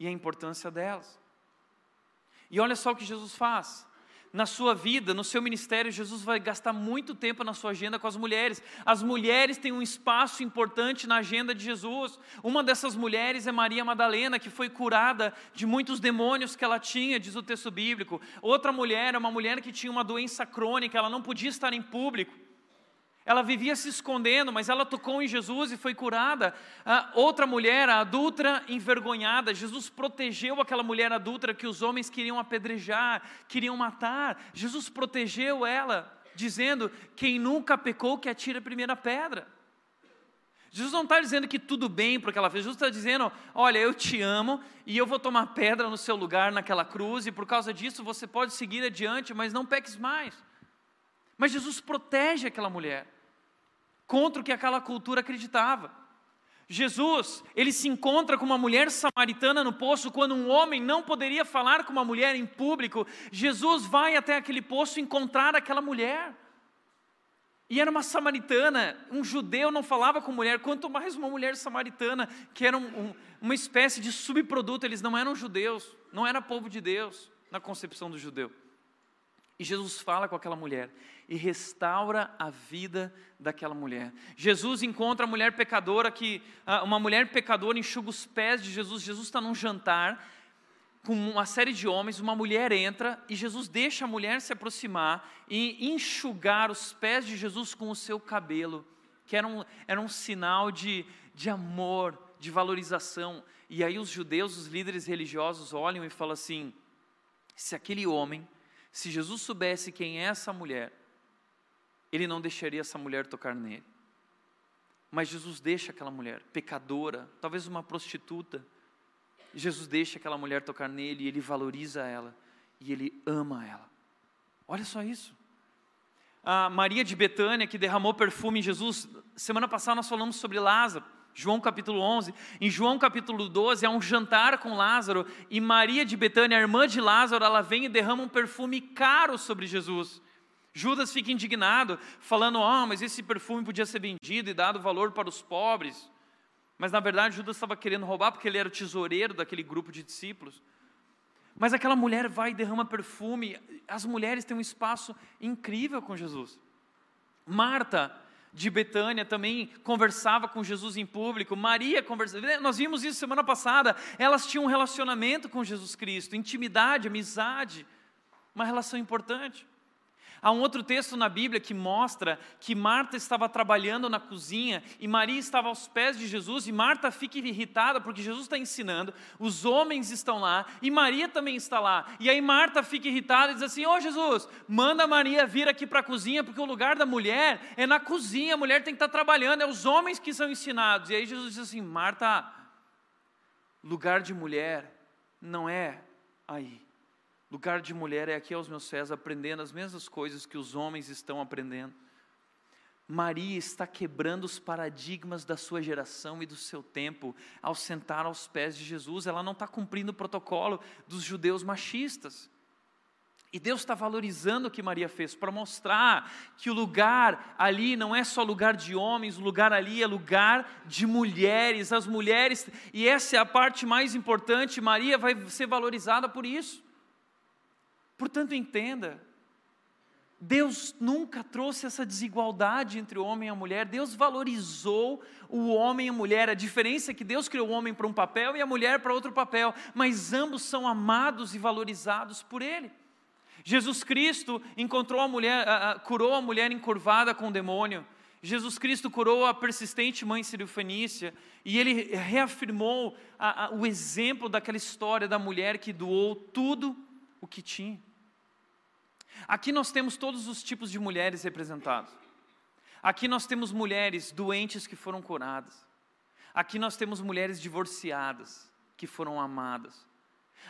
e a importância delas. E olha só o que Jesus faz na sua vida, no seu ministério, Jesus vai gastar muito tempo na sua agenda com as mulheres. As mulheres têm um espaço importante na agenda de Jesus. Uma dessas mulheres é Maria Madalena, que foi curada de muitos demônios que ela tinha, diz o texto bíblico. Outra mulher é uma mulher que tinha uma doença crônica, ela não podia estar em público. Ela vivia se escondendo, mas ela tocou em Jesus e foi curada. A outra mulher, a adulta envergonhada, Jesus protegeu aquela mulher adulta que os homens queriam apedrejar, queriam matar. Jesus protegeu ela, dizendo: Quem nunca pecou, que atire a primeira pedra. Jesus não está dizendo que tudo bem porque ela fez, Jesus está dizendo: Olha, eu te amo e eu vou tomar pedra no seu lugar naquela cruz, e por causa disso você pode seguir adiante, mas não peques mais. Mas Jesus protege aquela mulher contra o que aquela cultura acreditava. Jesus, ele se encontra com uma mulher samaritana no poço quando um homem não poderia falar com uma mulher em público. Jesus vai até aquele poço encontrar aquela mulher. E era uma samaritana, um judeu não falava com mulher, quanto mais uma mulher samaritana, que era um, um, uma espécie de subproduto, eles não eram judeus, não era povo de Deus na concepção do judeu. E Jesus fala com aquela mulher e restaura a vida daquela mulher. Jesus encontra a mulher pecadora que ah, uma mulher pecadora enxuga os pés de Jesus. Jesus está num jantar com uma série de homens, uma mulher entra e Jesus deixa a mulher se aproximar e enxugar os pés de Jesus com o seu cabelo, que era um, era um sinal de, de amor, de valorização. E aí os judeus, os líderes religiosos olham e falam assim: se aquele homem se Jesus soubesse quem é essa mulher, ele não deixaria essa mulher tocar nele. Mas Jesus deixa aquela mulher, pecadora, talvez uma prostituta. Jesus deixa aquela mulher tocar nele e ele valoriza ela e ele ama ela. Olha só isso. A Maria de Betânia, que derramou perfume em Jesus, semana passada nós falamos sobre Lázaro. João capítulo 11. Em João capítulo 12 há um jantar com Lázaro e Maria de Betânia, a irmã de Lázaro, ela vem e derrama um perfume caro sobre Jesus. Judas fica indignado, falando: "Ah, oh, mas esse perfume podia ser vendido e dado valor para os pobres". Mas na verdade Judas estava querendo roubar porque ele era o tesoureiro daquele grupo de discípulos. Mas aquela mulher vai e derrama perfume. As mulheres têm um espaço incrível com Jesus. Marta, de Betânia também conversava com Jesus em público, Maria conversava, nós vimos isso semana passada, elas tinham um relacionamento com Jesus Cristo, intimidade, amizade. uma relação importante. Há um outro texto na Bíblia que mostra que Marta estava trabalhando na cozinha e Maria estava aos pés de Jesus, e Marta fica irritada porque Jesus está ensinando, os homens estão lá e Maria também está lá. E aí Marta fica irritada e diz assim: Ô oh, Jesus, manda Maria vir aqui para a cozinha, porque o lugar da mulher é na cozinha, a mulher tem que estar trabalhando, é os homens que são ensinados. E aí Jesus diz assim: Marta, lugar de mulher não é aí. Lugar de mulher é aqui aos meus pés, aprendendo as mesmas coisas que os homens estão aprendendo. Maria está quebrando os paradigmas da sua geração e do seu tempo ao sentar aos pés de Jesus. Ela não está cumprindo o protocolo dos judeus machistas. E Deus está valorizando o que Maria fez para mostrar que o lugar ali não é só lugar de homens, o lugar ali é lugar de mulheres. As mulheres, e essa é a parte mais importante, Maria vai ser valorizada por isso. Portanto, entenda, Deus nunca trouxe essa desigualdade entre o homem e a mulher, Deus valorizou o homem e a mulher. A diferença é que Deus criou o homem para um papel e a mulher para outro papel, mas ambos são amados e valorizados por Ele. Jesus Cristo encontrou a mulher, curou a mulher encurvada com o demônio. Jesus Cristo curou a persistente mãe sírio-fenícia e ele reafirmou a, a, o exemplo daquela história da mulher que doou tudo o que tinha. Aqui nós temos todos os tipos de mulheres representados. Aqui nós temos mulheres doentes que foram curadas. Aqui nós temos mulheres divorciadas que foram amadas.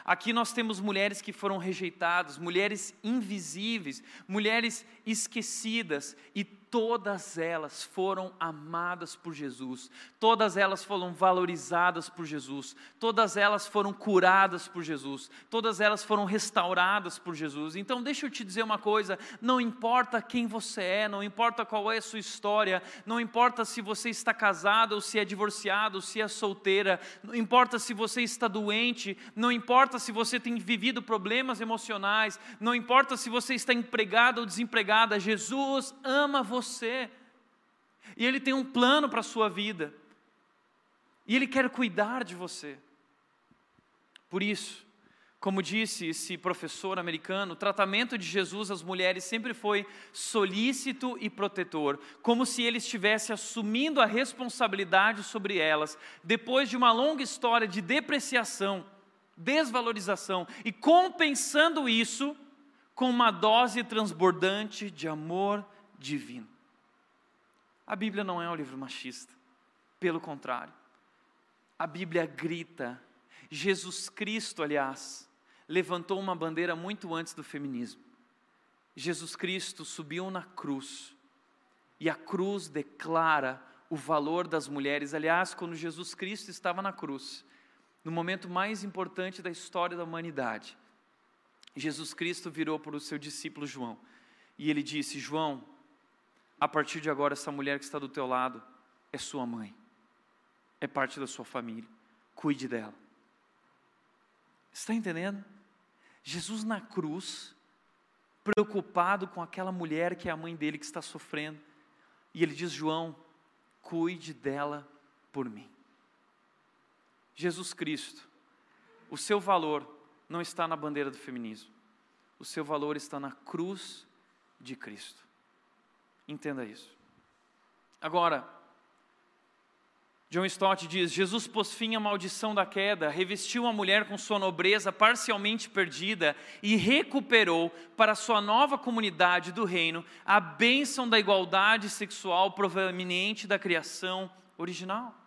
Aqui nós temos mulheres que foram rejeitadas, mulheres invisíveis, mulheres esquecidas e todas elas foram amadas por Jesus, todas elas foram valorizadas por Jesus, todas elas foram curadas por Jesus, todas elas foram restauradas por Jesus. Então, deixa eu te dizer uma coisa: não importa quem você é, não importa qual é a sua história, não importa se você está casado ou se é divorciado, ou se é solteira, não importa se você está doente, não importa se você tem vivido problemas emocionais, não importa se você está empregado ou desempregada, Jesus ama você você. E Ele tem um plano para a sua vida. E Ele quer cuidar de você. Por isso, como disse esse professor americano, o tratamento de Jesus às mulheres sempre foi solícito e protetor, como se ele estivesse assumindo a responsabilidade sobre elas, depois de uma longa história de depreciação, desvalorização, e compensando isso com uma dose transbordante de amor divino. A Bíblia não é um livro machista, pelo contrário. A Bíblia grita. Jesus Cristo, aliás, levantou uma bandeira muito antes do feminismo. Jesus Cristo subiu na cruz, e a cruz declara o valor das mulheres. Aliás, quando Jesus Cristo estava na cruz, no momento mais importante da história da humanidade, Jesus Cristo virou para o seu discípulo João e ele disse: João, a partir de agora, essa mulher que está do teu lado é sua mãe, é parte da sua família, cuide dela. Está entendendo? Jesus na cruz, preocupado com aquela mulher que é a mãe dele que está sofrendo, e ele diz: João, cuide dela por mim. Jesus Cristo, o seu valor não está na bandeira do feminismo, o seu valor está na cruz de Cristo. Entenda isso. Agora, John Stott diz: Jesus pôs fim à maldição da queda, revestiu a mulher com sua nobreza parcialmente perdida e recuperou para sua nova comunidade do reino a bênção da igualdade sexual proveniente da criação original.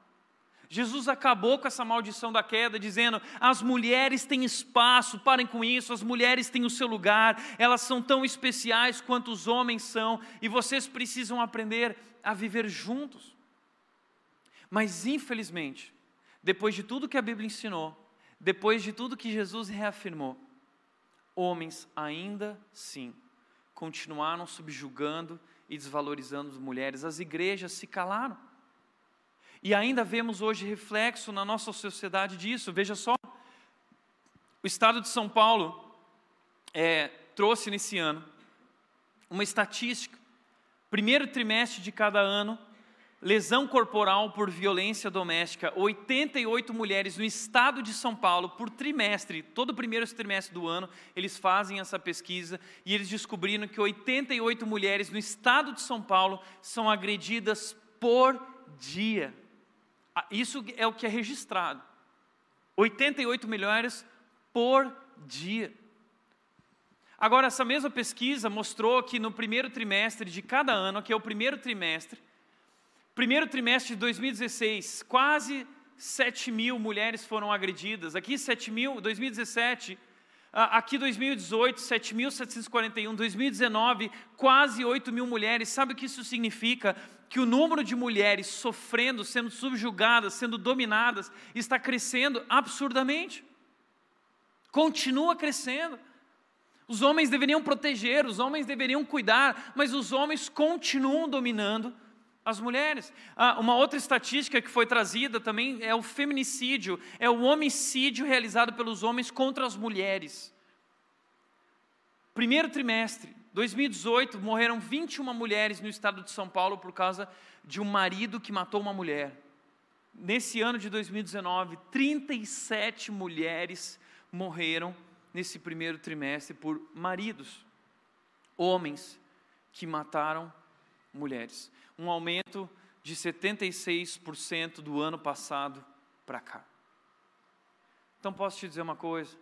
Jesus acabou com essa maldição da queda, dizendo: as mulheres têm espaço, parem com isso, as mulheres têm o seu lugar, elas são tão especiais quanto os homens são, e vocês precisam aprender a viver juntos. Mas, infelizmente, depois de tudo que a Bíblia ensinou, depois de tudo que Jesus reafirmou, homens ainda sim continuaram subjugando e desvalorizando as mulheres, as igrejas se calaram. E ainda vemos hoje reflexo na nossa sociedade disso. Veja só, o Estado de São Paulo é, trouxe nesse ano uma estatística. Primeiro trimestre de cada ano, lesão corporal por violência doméstica, 88 mulheres no estado de São Paulo por trimestre, todo o primeiro trimestre do ano, eles fazem essa pesquisa e eles descobriram que 88 mulheres no estado de São Paulo são agredidas por dia. Ah, isso é o que é registrado. 88 mulheres por dia. Agora, essa mesma pesquisa mostrou que no primeiro trimestre de cada ano, que é o primeiro trimestre, Primeiro trimestre de 2016, quase 7 mil mulheres foram agredidas. Aqui 7 mil, 2017, aqui 2018, 7.741, 2019, quase 8 mil mulheres. Sabe o que isso significa? Que o número de mulheres sofrendo, sendo subjugadas, sendo dominadas, está crescendo absurdamente. Continua crescendo. Os homens deveriam proteger, os homens deveriam cuidar, mas os homens continuam dominando as mulheres. Ah, uma outra estatística que foi trazida também é o feminicídio, é o homicídio realizado pelos homens contra as mulheres. Primeiro trimestre, 2018, morreram 21 mulheres no estado de São Paulo por causa de um marido que matou uma mulher. Nesse ano de 2019, 37 mulheres morreram nesse primeiro trimestre por maridos, homens que mataram mulheres um aumento de 76% do ano passado para cá. Então posso te dizer uma coisa?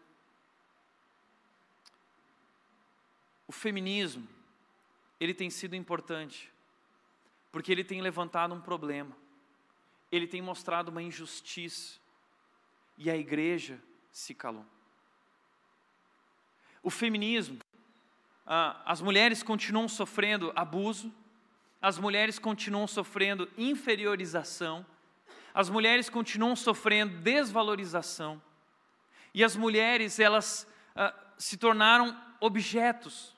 O feminismo, ele tem sido importante, porque ele tem levantado um problema, ele tem mostrado uma injustiça, e a igreja se calou. O feminismo, ah, as mulheres continuam sofrendo abuso, as mulheres continuam sofrendo inferiorização, as mulheres continuam sofrendo desvalorização, e as mulheres, elas ah, se tornaram objetos,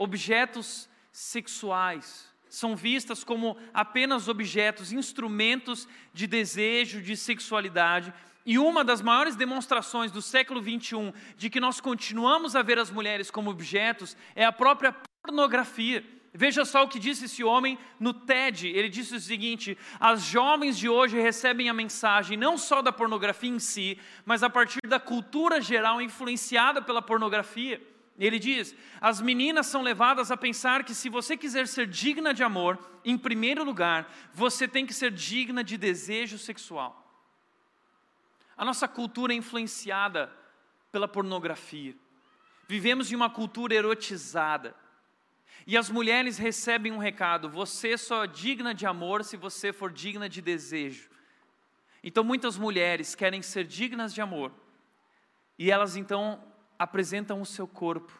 objetos sexuais, são vistas como apenas objetos, instrumentos de desejo, de sexualidade. E uma das maiores demonstrações do século 21 de que nós continuamos a ver as mulheres como objetos é a própria pornografia. Veja só o que disse esse homem no TED. Ele disse o seguinte: as jovens de hoje recebem a mensagem não só da pornografia em si, mas a partir da cultura geral influenciada pela pornografia. Ele diz: as meninas são levadas a pensar que se você quiser ser digna de amor, em primeiro lugar, você tem que ser digna de desejo sexual. A nossa cultura é influenciada pela pornografia. Vivemos em uma cultura erotizada. E as mulheres recebem um recado: você só é digna de amor se você for digna de desejo. Então muitas mulheres querem ser dignas de amor. E elas então apresentam o seu corpo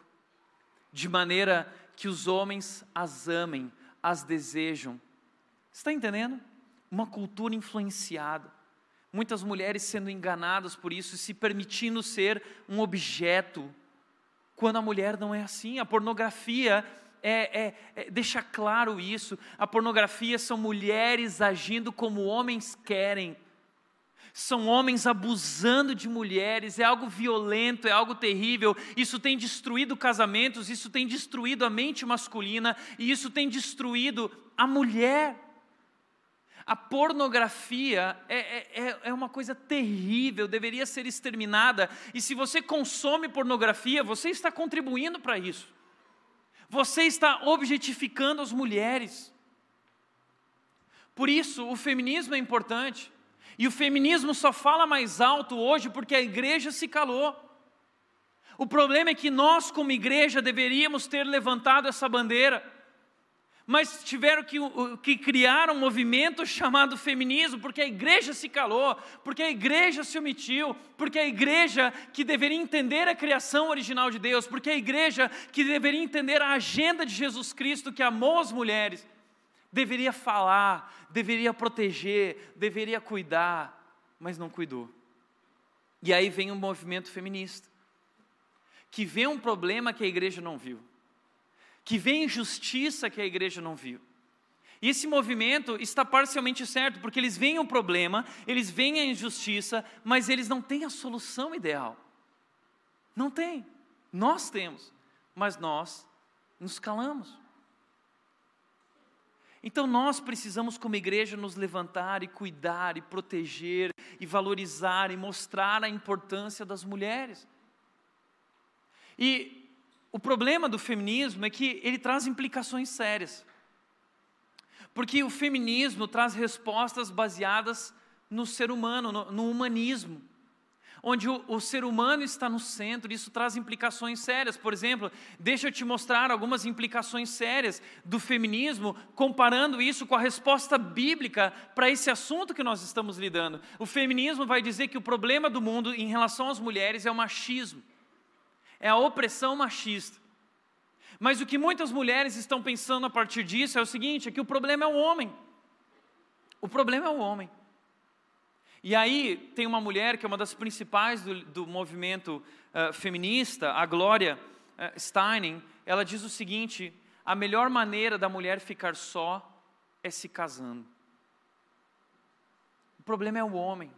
de maneira que os homens as amem, as desejam. Está entendendo? Uma cultura influenciada. Muitas mulheres sendo enganadas por isso, se permitindo ser um objeto, quando a mulher não é assim. A pornografia é, é, é, deixa claro isso. A pornografia são mulheres agindo como homens querem. São homens abusando de mulheres, é algo violento, é algo terrível. Isso tem destruído casamentos, isso tem destruído a mente masculina e isso tem destruído a mulher. A pornografia é, é, é, é uma coisa terrível, deveria ser exterminada. E se você consome pornografia, você está contribuindo para isso. Você está objetificando as mulheres. Por isso, o feminismo é importante. E o feminismo só fala mais alto hoje porque a igreja se calou. O problema é que nós, como igreja, deveríamos ter levantado essa bandeira mas tiveram que, que criar um movimento chamado feminismo, porque a igreja se calou, porque a igreja se omitiu, porque a igreja que deveria entender a criação original de Deus, porque a igreja que deveria entender a agenda de Jesus Cristo que amou as mulheres, deveria falar, deveria proteger, deveria cuidar, mas não cuidou. E aí vem um movimento feminista, que vê um problema que a igreja não viu que vê injustiça que a igreja não viu. E esse movimento está parcialmente certo, porque eles veem o problema, eles veem a injustiça, mas eles não têm a solução ideal. Não tem. Nós temos, mas nós nos calamos. Então nós precisamos, como igreja, nos levantar e cuidar e proteger e valorizar e mostrar a importância das mulheres. E o problema do feminismo é que ele traz implicações sérias. Porque o feminismo traz respostas baseadas no ser humano, no, no humanismo onde o, o, ser humano está no centro, isso traz implicações sérias. Por exemplo, deixa eu te mostrar algumas implicações sérias do feminismo, comparando isso com a resposta bíblica para esse assunto que nós estamos lidando. O feminismo vai dizer que o problema do mundo em relação às mulheres é o machismo, é a opressão machista. Mas o que muitas mulheres estão pensando a partir disso é o seguinte: é que o problema é o homem. O problema é o homem. E aí tem uma mulher que é uma das principais do, do movimento uh, feminista, a Glória uh, Steinem, ela diz o seguinte: a melhor maneira da mulher ficar só é se casando. O problema é o homem.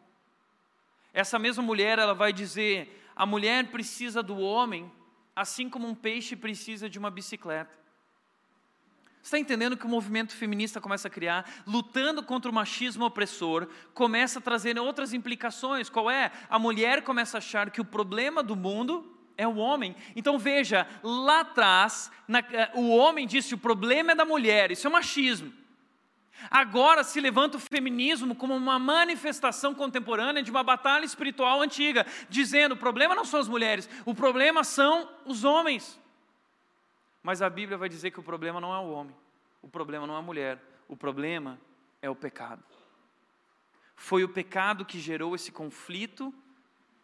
Essa mesma mulher, ela vai dizer: a mulher precisa do homem, assim como um peixe precisa de uma bicicleta. Está entendendo que o movimento feminista começa a criar, lutando contra o machismo opressor, começa a trazer outras implicações. Qual é? A mulher começa a achar que o problema do mundo é o homem. Então veja, lá atrás, na, eh, o homem disse: o problema é da mulher, isso é machismo. Agora se levanta o feminismo como uma manifestação contemporânea de uma batalha espiritual antiga, dizendo: o problema não são as mulheres, o problema são os homens. Mas a Bíblia vai dizer que o problema não é o homem, o problema não é a mulher, o problema é o pecado. Foi o pecado que gerou esse conflito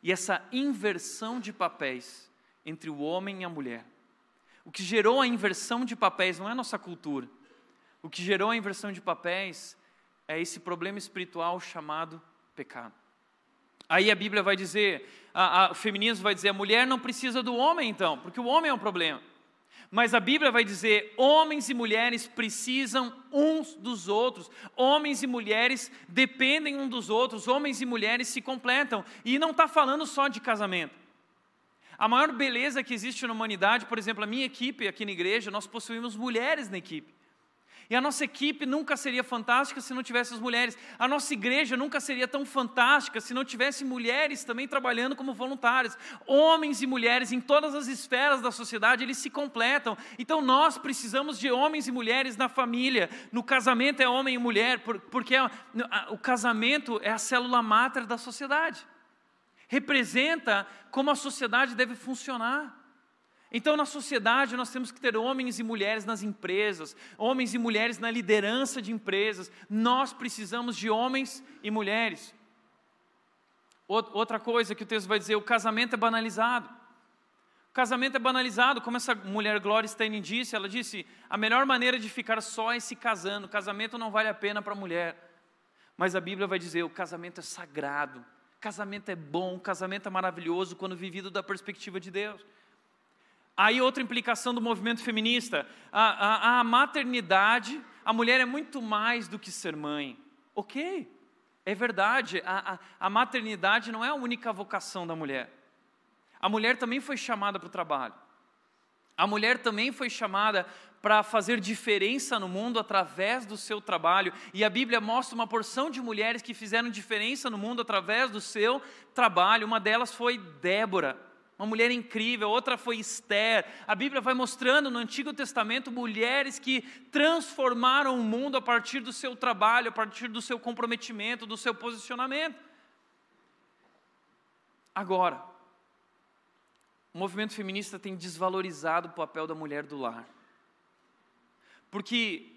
e essa inversão de papéis entre o homem e a mulher. O que gerou a inversão de papéis não é a nossa cultura. O que gerou a inversão de papéis é esse problema espiritual chamado pecado. Aí a Bíblia vai dizer, a, a, o feminismo vai dizer, a mulher não precisa do homem então, porque o homem é um problema. Mas a Bíblia vai dizer: homens e mulheres precisam uns dos outros, homens e mulheres dependem um dos outros, homens e mulheres se completam. E não está falando só de casamento. A maior beleza que existe na humanidade, por exemplo, a minha equipe aqui na igreja, nós possuímos mulheres na equipe. E a nossa equipe nunca seria fantástica se não tivesse as mulheres. A nossa igreja nunca seria tão fantástica se não tivesse mulheres também trabalhando como voluntárias. Homens e mulheres em todas as esferas da sociedade, eles se completam. Então nós precisamos de homens e mulheres na família. No casamento é homem e mulher, porque o casamento é a célula máter da sociedade. Representa como a sociedade deve funcionar. Então, na sociedade, nós temos que ter homens e mulheres nas empresas, homens e mulheres na liderança de empresas. Nós precisamos de homens e mulheres. Outra coisa que o texto vai dizer: o casamento é banalizado. O casamento é banalizado, como essa mulher Gloria Steinem disse, ela disse: a melhor maneira de ficar só é se casando. O casamento não vale a pena para a mulher. Mas a Bíblia vai dizer: o casamento é sagrado, o casamento é bom, o casamento é maravilhoso quando vivido da perspectiva de Deus. Aí outra implicação do movimento feminista, a, a, a maternidade, a mulher é muito mais do que ser mãe. Ok, é verdade, a, a, a maternidade não é a única vocação da mulher. A mulher também foi chamada para o trabalho. A mulher também foi chamada para fazer diferença no mundo através do seu trabalho. E a Bíblia mostra uma porção de mulheres que fizeram diferença no mundo através do seu trabalho. Uma delas foi Débora uma mulher incrível, outra foi Esther. A Bíblia vai mostrando no Antigo Testamento mulheres que transformaram o mundo a partir do seu trabalho, a partir do seu comprometimento, do seu posicionamento. Agora, o movimento feminista tem desvalorizado o papel da mulher do lar. Porque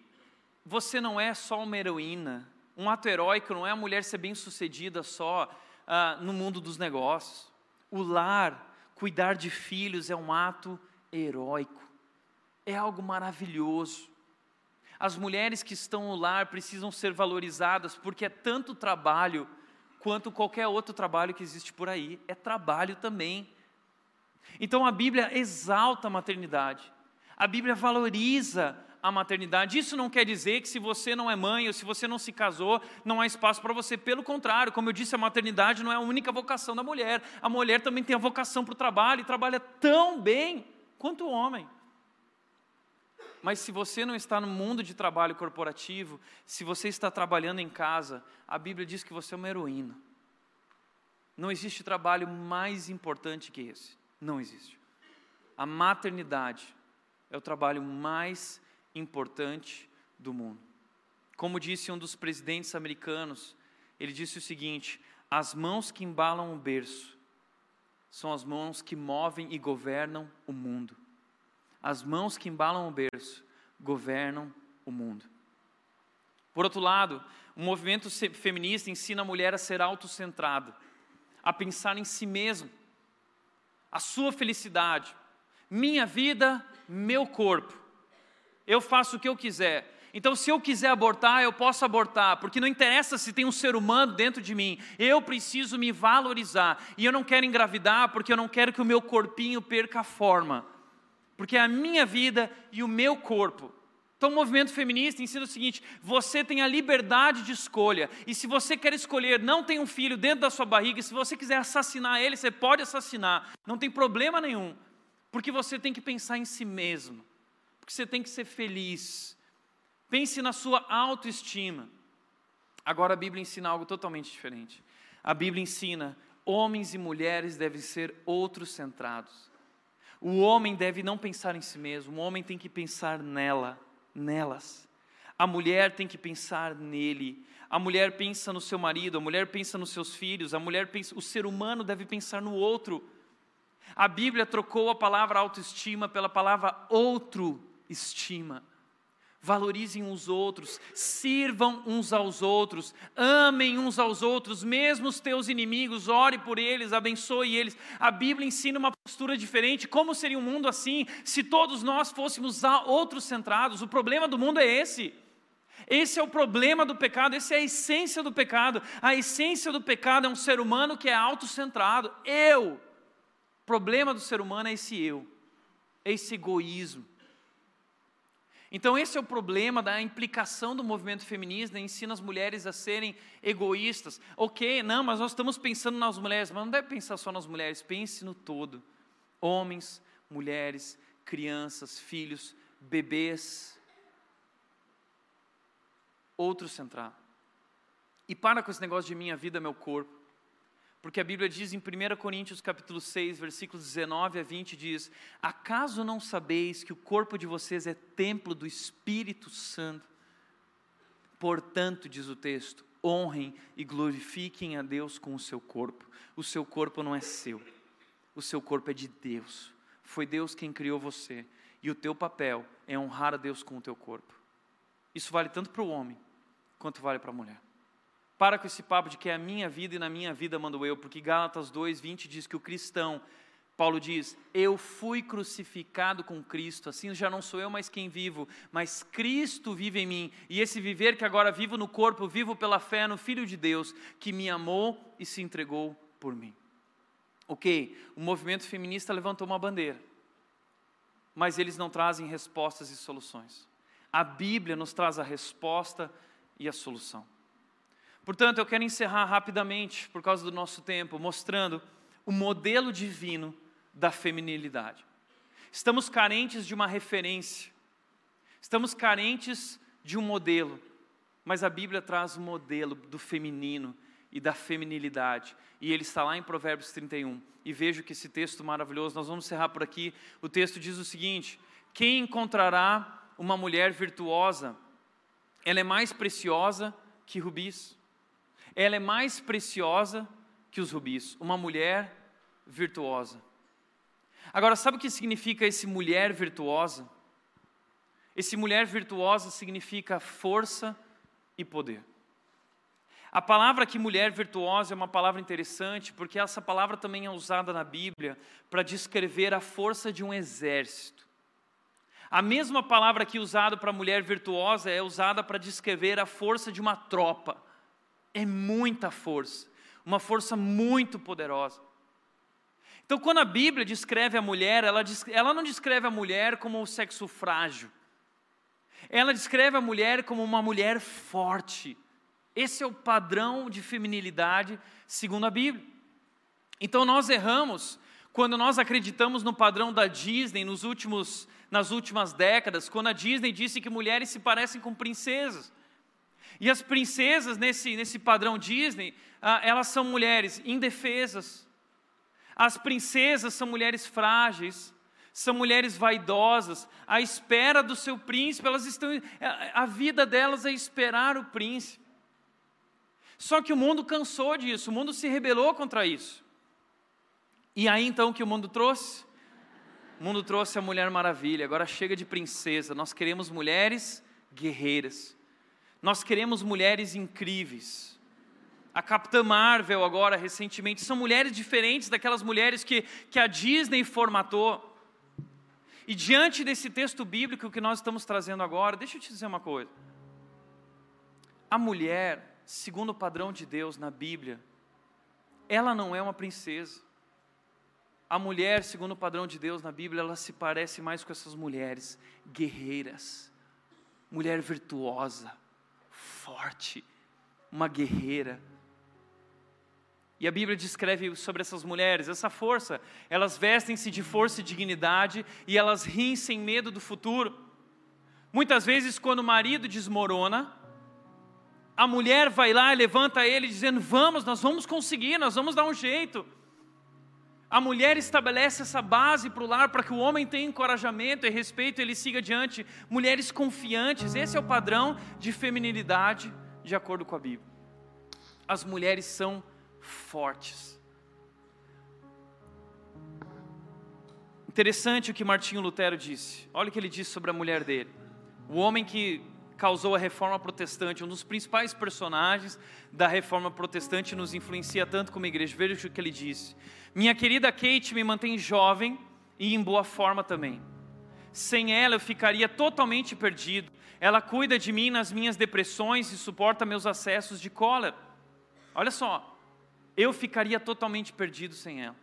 você não é só uma heroína, um ato heróico não é a mulher ser bem-sucedida só uh, no mundo dos negócios. O lar Cuidar de filhos é um ato heróico, é algo maravilhoso. As mulheres que estão no lar precisam ser valorizadas, porque é tanto trabalho quanto qualquer outro trabalho que existe por aí, é trabalho também. Então a Bíblia exalta a maternidade, a Bíblia valoriza a maternidade. Isso não quer dizer que se você não é mãe ou se você não se casou, não há espaço para você. Pelo contrário, como eu disse, a maternidade não é a única vocação da mulher. A mulher também tem a vocação para o trabalho e trabalha tão bem quanto o homem. Mas se você não está no mundo de trabalho corporativo, se você está trabalhando em casa, a Bíblia diz que você é uma heroína. Não existe trabalho mais importante que esse. Não existe. A maternidade é o trabalho mais importante do mundo. Como disse um dos presidentes americanos, ele disse o seguinte: as mãos que embalam o berço são as mãos que movem e governam o mundo. As mãos que embalam o berço governam o mundo. Por outro lado, o movimento feminista ensina a mulher a ser autocentrada, a pensar em si mesma, a sua felicidade, minha vida, meu corpo. Eu faço o que eu quiser. Então, se eu quiser abortar, eu posso abortar, porque não interessa se tem um ser humano dentro de mim, eu preciso me valorizar. E eu não quero engravidar porque eu não quero que o meu corpinho perca a forma, porque é a minha vida e o meu corpo. Então, o movimento feminista ensina o seguinte: você tem a liberdade de escolha, e se você quer escolher não ter um filho dentro da sua barriga, e se você quiser assassinar ele, você pode assassinar, não tem problema nenhum, porque você tem que pensar em si mesmo, porque você tem que ser feliz, Pense na sua autoestima. Agora a Bíblia ensina algo totalmente diferente. A Bíblia ensina: homens e mulheres devem ser outros centrados. O homem deve não pensar em si mesmo, o homem tem que pensar nela, nelas. A mulher tem que pensar nele. A mulher pensa no seu marido, a mulher pensa nos seus filhos, a mulher pensa, o ser humano deve pensar no outro. A Bíblia trocou a palavra autoestima pela palavra outro estima valorizem uns outros, sirvam uns aos outros, amem uns aos outros, mesmo os teus inimigos, ore por eles, abençoe eles. A Bíblia ensina uma postura diferente. Como seria um mundo assim se todos nós fôssemos outros centrados? O problema do mundo é esse. Esse é o problema do pecado, essa é a essência do pecado. A essência do pecado é um ser humano que é autocentrado. Eu. O problema do ser humano é esse eu, é esse egoísmo. Então, esse é o problema da implicação do movimento feminista, ensina as mulheres a serem egoístas. Ok, não, mas nós estamos pensando nas mulheres, mas não deve pensar só nas mulheres, pense no todo: homens, mulheres, crianças, filhos, bebês. Outro central. E para com esse negócio de minha vida, meu corpo. Porque a Bíblia diz em 1 Coríntios capítulo 6, versículos 19 a 20, diz: Acaso não sabeis que o corpo de vocês é templo do Espírito Santo? Portanto, diz o texto, honrem e glorifiquem a Deus com o seu corpo. O seu corpo não é seu, o seu corpo é de Deus. Foi Deus quem criou você. E o teu papel é honrar a Deus com o teu corpo. Isso vale tanto para o homem quanto vale para a mulher. Para com esse papo de que é a minha vida e na minha vida mando eu, porque Gálatas 2, 20 diz que o cristão, Paulo diz: Eu fui crucificado com Cristo, assim já não sou eu mais quem vivo, mas Cristo vive em mim, e esse viver que agora vivo no corpo, vivo pela fé no Filho de Deus, que me amou e se entregou por mim. Ok, o movimento feminista levantou uma bandeira, mas eles não trazem respostas e soluções. A Bíblia nos traz a resposta e a solução. Portanto, eu quero encerrar rapidamente, por causa do nosso tempo, mostrando o modelo divino da feminilidade. Estamos carentes de uma referência, estamos carentes de um modelo, mas a Bíblia traz o um modelo do feminino e da feminilidade, e ele está lá em Provérbios 31. E vejo que esse texto maravilhoso, nós vamos encerrar por aqui. O texto diz o seguinte: Quem encontrará uma mulher virtuosa? Ela é mais preciosa que rubis ela é mais preciosa que os rubis, uma mulher virtuosa. Agora, sabe o que significa esse mulher virtuosa? Esse mulher virtuosa significa força e poder. A palavra que mulher virtuosa é uma palavra interessante, porque essa palavra também é usada na Bíblia para descrever a força de um exército. A mesma palavra que é usada para mulher virtuosa é usada para descrever a força de uma tropa é muita força, uma força muito poderosa. Então, quando a Bíblia descreve a mulher, ela, ela não descreve a mulher como o sexo frágil, ela descreve a mulher como uma mulher forte. Esse é o padrão de feminilidade segundo a Bíblia. Então, nós erramos Quando nós acreditamos no padrão da Disney nos últimos, nas últimas décadas, quando a Disney disse que mulheres se parecem com princesas. E as princesas, nesse, nesse padrão Disney, ah, elas são mulheres indefesas. As princesas são mulheres frágeis, são mulheres vaidosas, à espera do seu príncipe, elas estão. A vida delas é esperar o príncipe. Só que o mundo cansou disso, o mundo se rebelou contra isso. E aí então o que o mundo trouxe? O mundo trouxe a Mulher Maravilha, agora chega de princesa, nós queremos mulheres guerreiras, nós queremos mulheres incríveis. A Capitã Marvel, agora, recentemente, são mulheres diferentes daquelas mulheres que, que a Disney formatou. E diante desse texto bíblico que nós estamos trazendo agora, deixa eu te dizer uma coisa. A mulher, segundo o padrão de Deus na Bíblia, ela não é uma princesa. A mulher, segundo o padrão de Deus na Bíblia, ela se parece mais com essas mulheres guerreiras, mulher virtuosa, forte, uma guerreira. E a Bíblia descreve sobre essas mulheres essa força. Elas vestem-se de força e dignidade e elas riem sem medo do futuro. Muitas vezes, quando o marido desmorona, a mulher vai lá e levanta ele dizendo: Vamos, nós vamos conseguir, nós vamos dar um jeito. A mulher estabelece essa base para o lar para que o homem tenha encorajamento e respeito e ele siga adiante. Mulheres confiantes, esse é o padrão de feminilidade de acordo com a Bíblia. As mulheres são fortes. Interessante o que Martinho Lutero disse. Olha o que ele disse sobre a mulher dele. O homem que causou a reforma protestante, um dos principais personagens da reforma protestante, nos influencia tanto como igreja. Veja o que ele disse. Minha querida Kate me mantém jovem e em boa forma também. Sem ela eu ficaria totalmente perdido. Ela cuida de mim nas minhas depressões e suporta meus acessos de cólera. Olha só, eu ficaria totalmente perdido sem ela.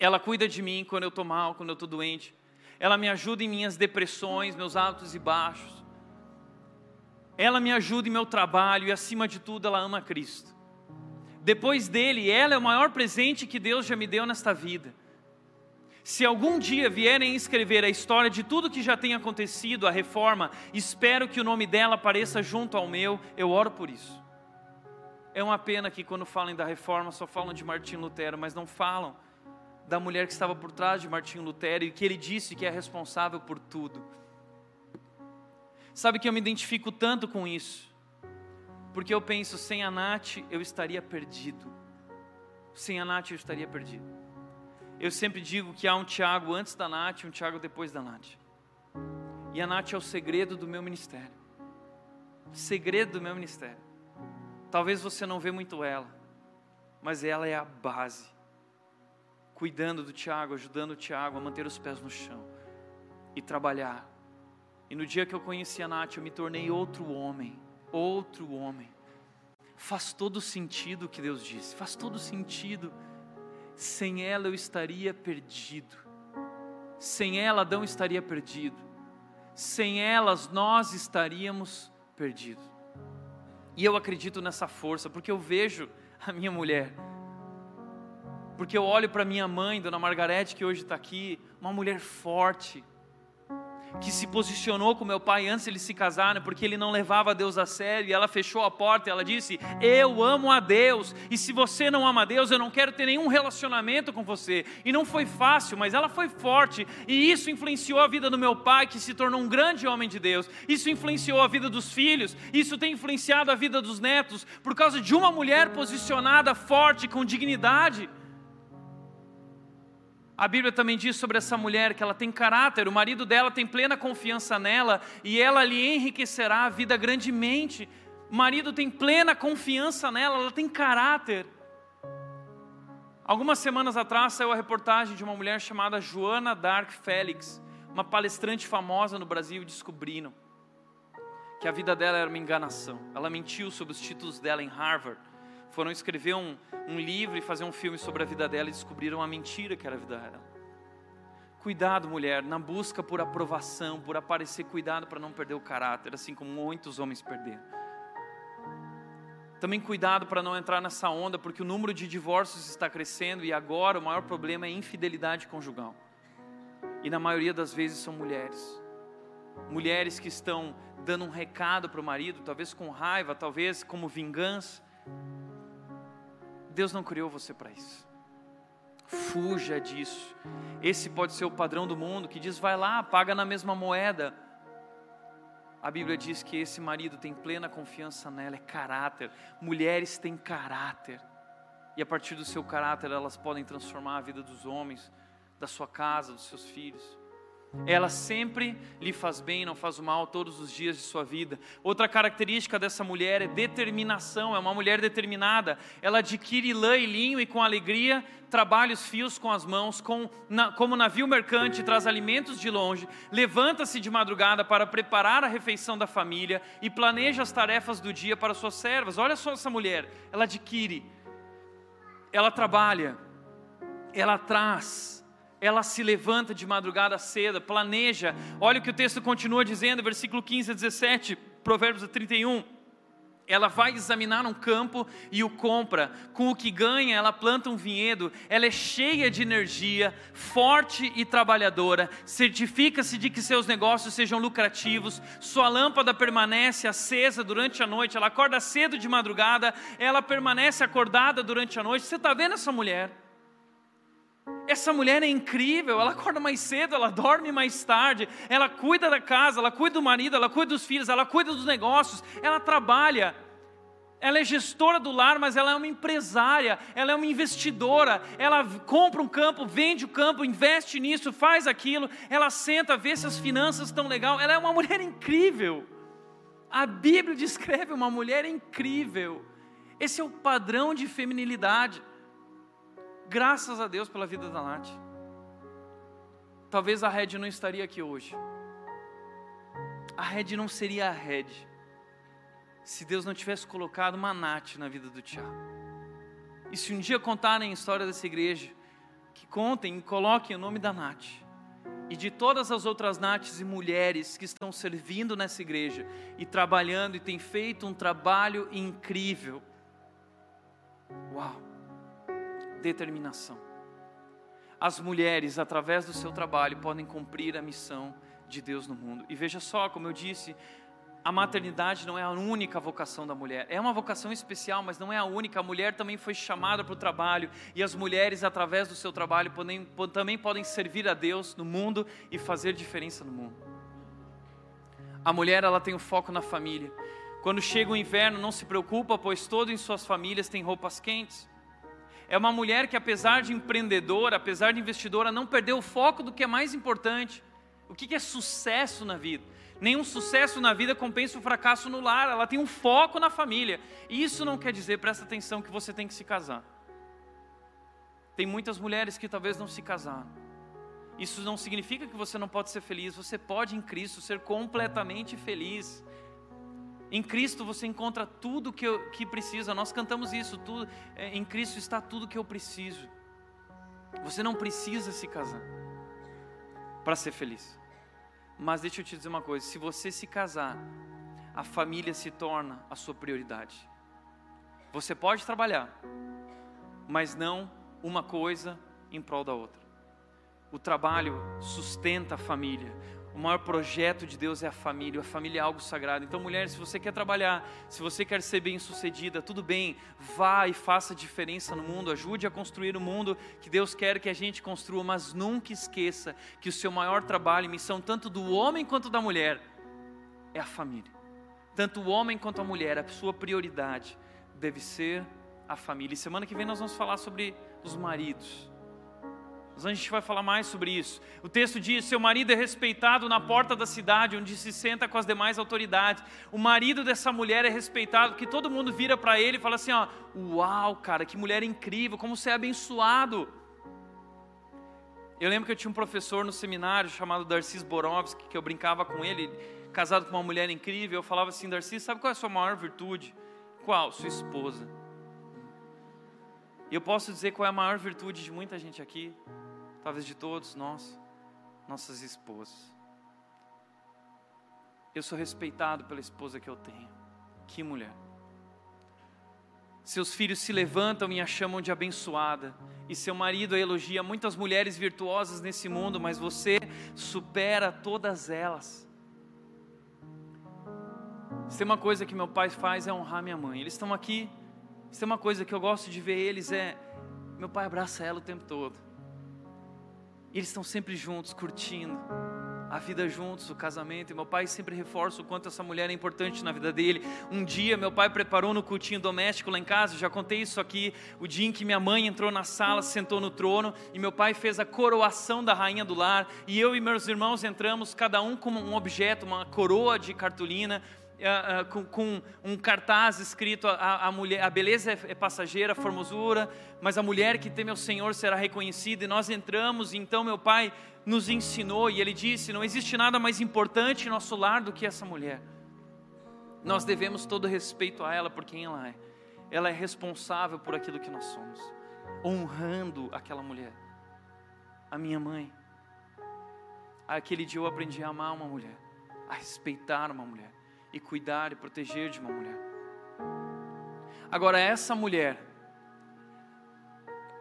Ela cuida de mim quando eu estou mal, quando eu estou doente. Ela me ajuda em minhas depressões, meus altos e baixos. Ela me ajuda em meu trabalho e, acima de tudo, ela ama Cristo. Depois dele, ela é o maior presente que Deus já me deu nesta vida. Se algum dia vierem escrever a história de tudo que já tem acontecido, a reforma, espero que o nome dela apareça junto ao meu, eu oro por isso. É uma pena que quando falam da reforma só falam de Martinho Lutero, mas não falam da mulher que estava por trás de Martinho Lutero e que ele disse que é responsável por tudo. Sabe que eu me identifico tanto com isso porque eu penso, sem a Nath eu estaria perdido. Sem a Nath eu estaria perdido. Eu sempre digo que há um Tiago antes da Nath e um Tiago depois da Nath. E a Nath é o segredo do meu ministério. segredo do meu ministério. Talvez você não vê muito ela, mas ela é a base. Cuidando do Tiago, ajudando o Tiago a manter os pés no chão e trabalhar. E no dia que eu conheci a Nath, eu me tornei outro homem outro homem. Faz todo sentido o que Deus disse, faz todo sentido. Sem ela eu estaria perdido. Sem ela Adão estaria perdido. Sem elas nós estaríamos perdidos. E eu acredito nessa força, porque eu vejo a minha mulher. Porque eu olho para minha mãe, Dona Margarete, que hoje está aqui, uma mulher forte, que se posicionou com meu pai antes de eles se casarem, porque ele não levava Deus a sério, e ela fechou a porta e ela disse: Eu amo a Deus, e se você não ama a Deus, eu não quero ter nenhum relacionamento com você. E não foi fácil, mas ela foi forte, e isso influenciou a vida do meu pai, que se tornou um grande homem de Deus. Isso influenciou a vida dos filhos, isso tem influenciado a vida dos netos, por causa de uma mulher posicionada forte, com dignidade. A Bíblia também diz sobre essa mulher que ela tem caráter, o marido dela tem plena confiança nela e ela lhe enriquecerá a vida grandemente. O marido tem plena confiança nela, ela tem caráter. Algumas semanas atrás saiu a reportagem de uma mulher chamada Joana Dark Félix, uma palestrante famosa no Brasil, descobriram que a vida dela era uma enganação. Ela mentiu sobre os títulos dela em Harvard foram escrever um, um livro e fazer um filme sobre a vida dela e descobriram a mentira que era a vida dela. Cuidado, mulher, na busca por aprovação, por aparecer, cuidado para não perder o caráter, assim como muitos homens perderam. Também cuidado para não entrar nessa onda, porque o número de divórcios está crescendo e agora o maior problema é infidelidade conjugal. E na maioria das vezes são mulheres. Mulheres que estão dando um recado para o marido, talvez com raiva, talvez como vingança. Deus não criou você para isso. Fuja disso. Esse pode ser o padrão do mundo que diz: vai lá, paga na mesma moeda. A Bíblia diz que esse marido tem plena confiança nela, é caráter. Mulheres têm caráter. E a partir do seu caráter, elas podem transformar a vida dos homens, da sua casa, dos seus filhos. Ela sempre lhe faz bem, não faz mal todos os dias de sua vida. Outra característica dessa mulher é determinação, é uma mulher determinada. Ela adquire lã e linho e com alegria trabalha os fios com as mãos, com, na, como navio mercante traz alimentos de longe, levanta-se de madrugada para preparar a refeição da família e planeja as tarefas do dia para suas servas. Olha só essa mulher, ela adquire, ela trabalha, ela traz ela se levanta de madrugada cedo, planeja. Olha o que o texto continua dizendo, versículo 15 a 17, Provérbios 31. Ela vai examinar um campo e o compra. Com o que ganha, ela planta um vinhedo. Ela é cheia de energia, forte e trabalhadora. Certifica-se de que seus negócios sejam lucrativos. Sua lâmpada permanece acesa durante a noite. Ela acorda cedo de madrugada. Ela permanece acordada durante a noite. Você está vendo essa mulher? Essa mulher é incrível, ela acorda mais cedo, ela dorme mais tarde, ela cuida da casa, ela cuida do marido, ela cuida dos filhos, ela cuida dos negócios, ela trabalha. Ela é gestora do lar, mas ela é uma empresária, ela é uma investidora. Ela compra um campo, vende o campo, investe nisso, faz aquilo. Ela senta, vê se as finanças estão legal. Ela é uma mulher incrível. A Bíblia descreve uma mulher incrível. Esse é o padrão de feminilidade. Graças a Deus pela vida da Nath. Talvez a Red não estaria aqui hoje. A Red não seria a Red se Deus não tivesse colocado uma Nath na vida do Tiago. E se um dia contarem a história dessa igreja, que contem e coloquem o nome da Nath e de todas as outras Naths e mulheres que estão servindo nessa igreja e trabalhando e têm feito um trabalho incrível. Uau! Determinação. As mulheres, através do seu trabalho, podem cumprir a missão de Deus no mundo. E veja só, como eu disse, a maternidade não é a única vocação da mulher. É uma vocação especial, mas não é a única. A mulher também foi chamada para o trabalho. E as mulheres, através do seu trabalho, podem, também podem servir a Deus no mundo e fazer diferença no mundo. A mulher, ela tem o foco na família. Quando chega o inverno, não se preocupa, pois todos em suas famílias têm roupas quentes. É uma mulher que, apesar de empreendedora, apesar de investidora, não perdeu o foco do que é mais importante. O que é sucesso na vida? Nenhum sucesso na vida compensa o fracasso no lar. Ela tem um foco na família. Isso não quer dizer, presta atenção, que você tem que se casar. Tem muitas mulheres que talvez não se casaram. Isso não significa que você não pode ser feliz. Você pode, em Cristo, ser completamente feliz. Em Cristo você encontra tudo que, eu, que precisa. Nós cantamos isso, tudo, é, em Cristo está tudo que eu preciso. Você não precisa se casar para ser feliz. Mas deixa eu te dizer uma coisa: se você se casar, a família se torna a sua prioridade. Você pode trabalhar, mas não uma coisa em prol da outra. O trabalho sustenta a família, o maior projeto de Deus é a família, a família é algo sagrado. Então, mulheres, se você quer trabalhar, se você quer ser bem-sucedida, tudo bem, vá e faça diferença no mundo, ajude a construir o mundo que Deus quer que a gente construa, mas nunca esqueça que o seu maior trabalho e missão, tanto do homem quanto da mulher, é a família. Tanto o homem quanto a mulher, a sua prioridade deve ser a família. E semana que vem nós vamos falar sobre os maridos. Mas a gente vai falar mais sobre isso. O texto diz: seu marido é respeitado na porta da cidade, onde se senta com as demais autoridades. O marido dessa mulher é respeitado, que todo mundo vira para ele e fala assim: ó, uau, cara, que mulher incrível, como você é abençoado. Eu lembro que eu tinha um professor no seminário chamado Darcis Borowski, que eu brincava com ele, casado com uma mulher incrível. Eu falava assim: Darcis, sabe qual é a sua maior virtude? Qual? Sua esposa. E eu posso dizer qual é a maior virtude de muita gente aqui? Talvez de todos nós, nossas esposas. Eu sou respeitado pela esposa que eu tenho. Que mulher. seus filhos se levantam e a chamam de abençoada, e seu marido a elogia muitas mulheres virtuosas nesse mundo, mas você supera todas elas. Se tem uma coisa que meu pai faz é honrar minha mãe. Eles estão aqui. Se tem uma coisa que eu gosto de ver eles é meu pai abraça ela o tempo todo. E eles estão sempre juntos, curtindo a vida juntos, o casamento. E meu pai sempre reforça o quanto essa mulher é importante na vida dele. Um dia, meu pai preparou no cultinho doméstico lá em casa, já contei isso aqui, o dia em que minha mãe entrou na sala, sentou no trono, e meu pai fez a coroação da rainha do lar. E eu e meus irmãos entramos, cada um com um objeto, uma coroa de cartolina. Uh, uh, com, com, um cartaz escrito: a, a, mulher, a beleza é, é, passageira, a formosura, mas a mulher que teme ao Senhor será reconhecida. E nós entramos, então meu pai nos ensinou e ele disse: Não existe nada mais importante em nosso lar do que essa mulher. Nós devemos todo respeito a ela por quem ela é. Ela é responsável por aquilo que nós somos, honrando aquela mulher. A minha mãe. Aquele dia eu aprendi a amar uma mulher, a respeitar uma mulher e cuidar e proteger de uma mulher. Agora, essa mulher,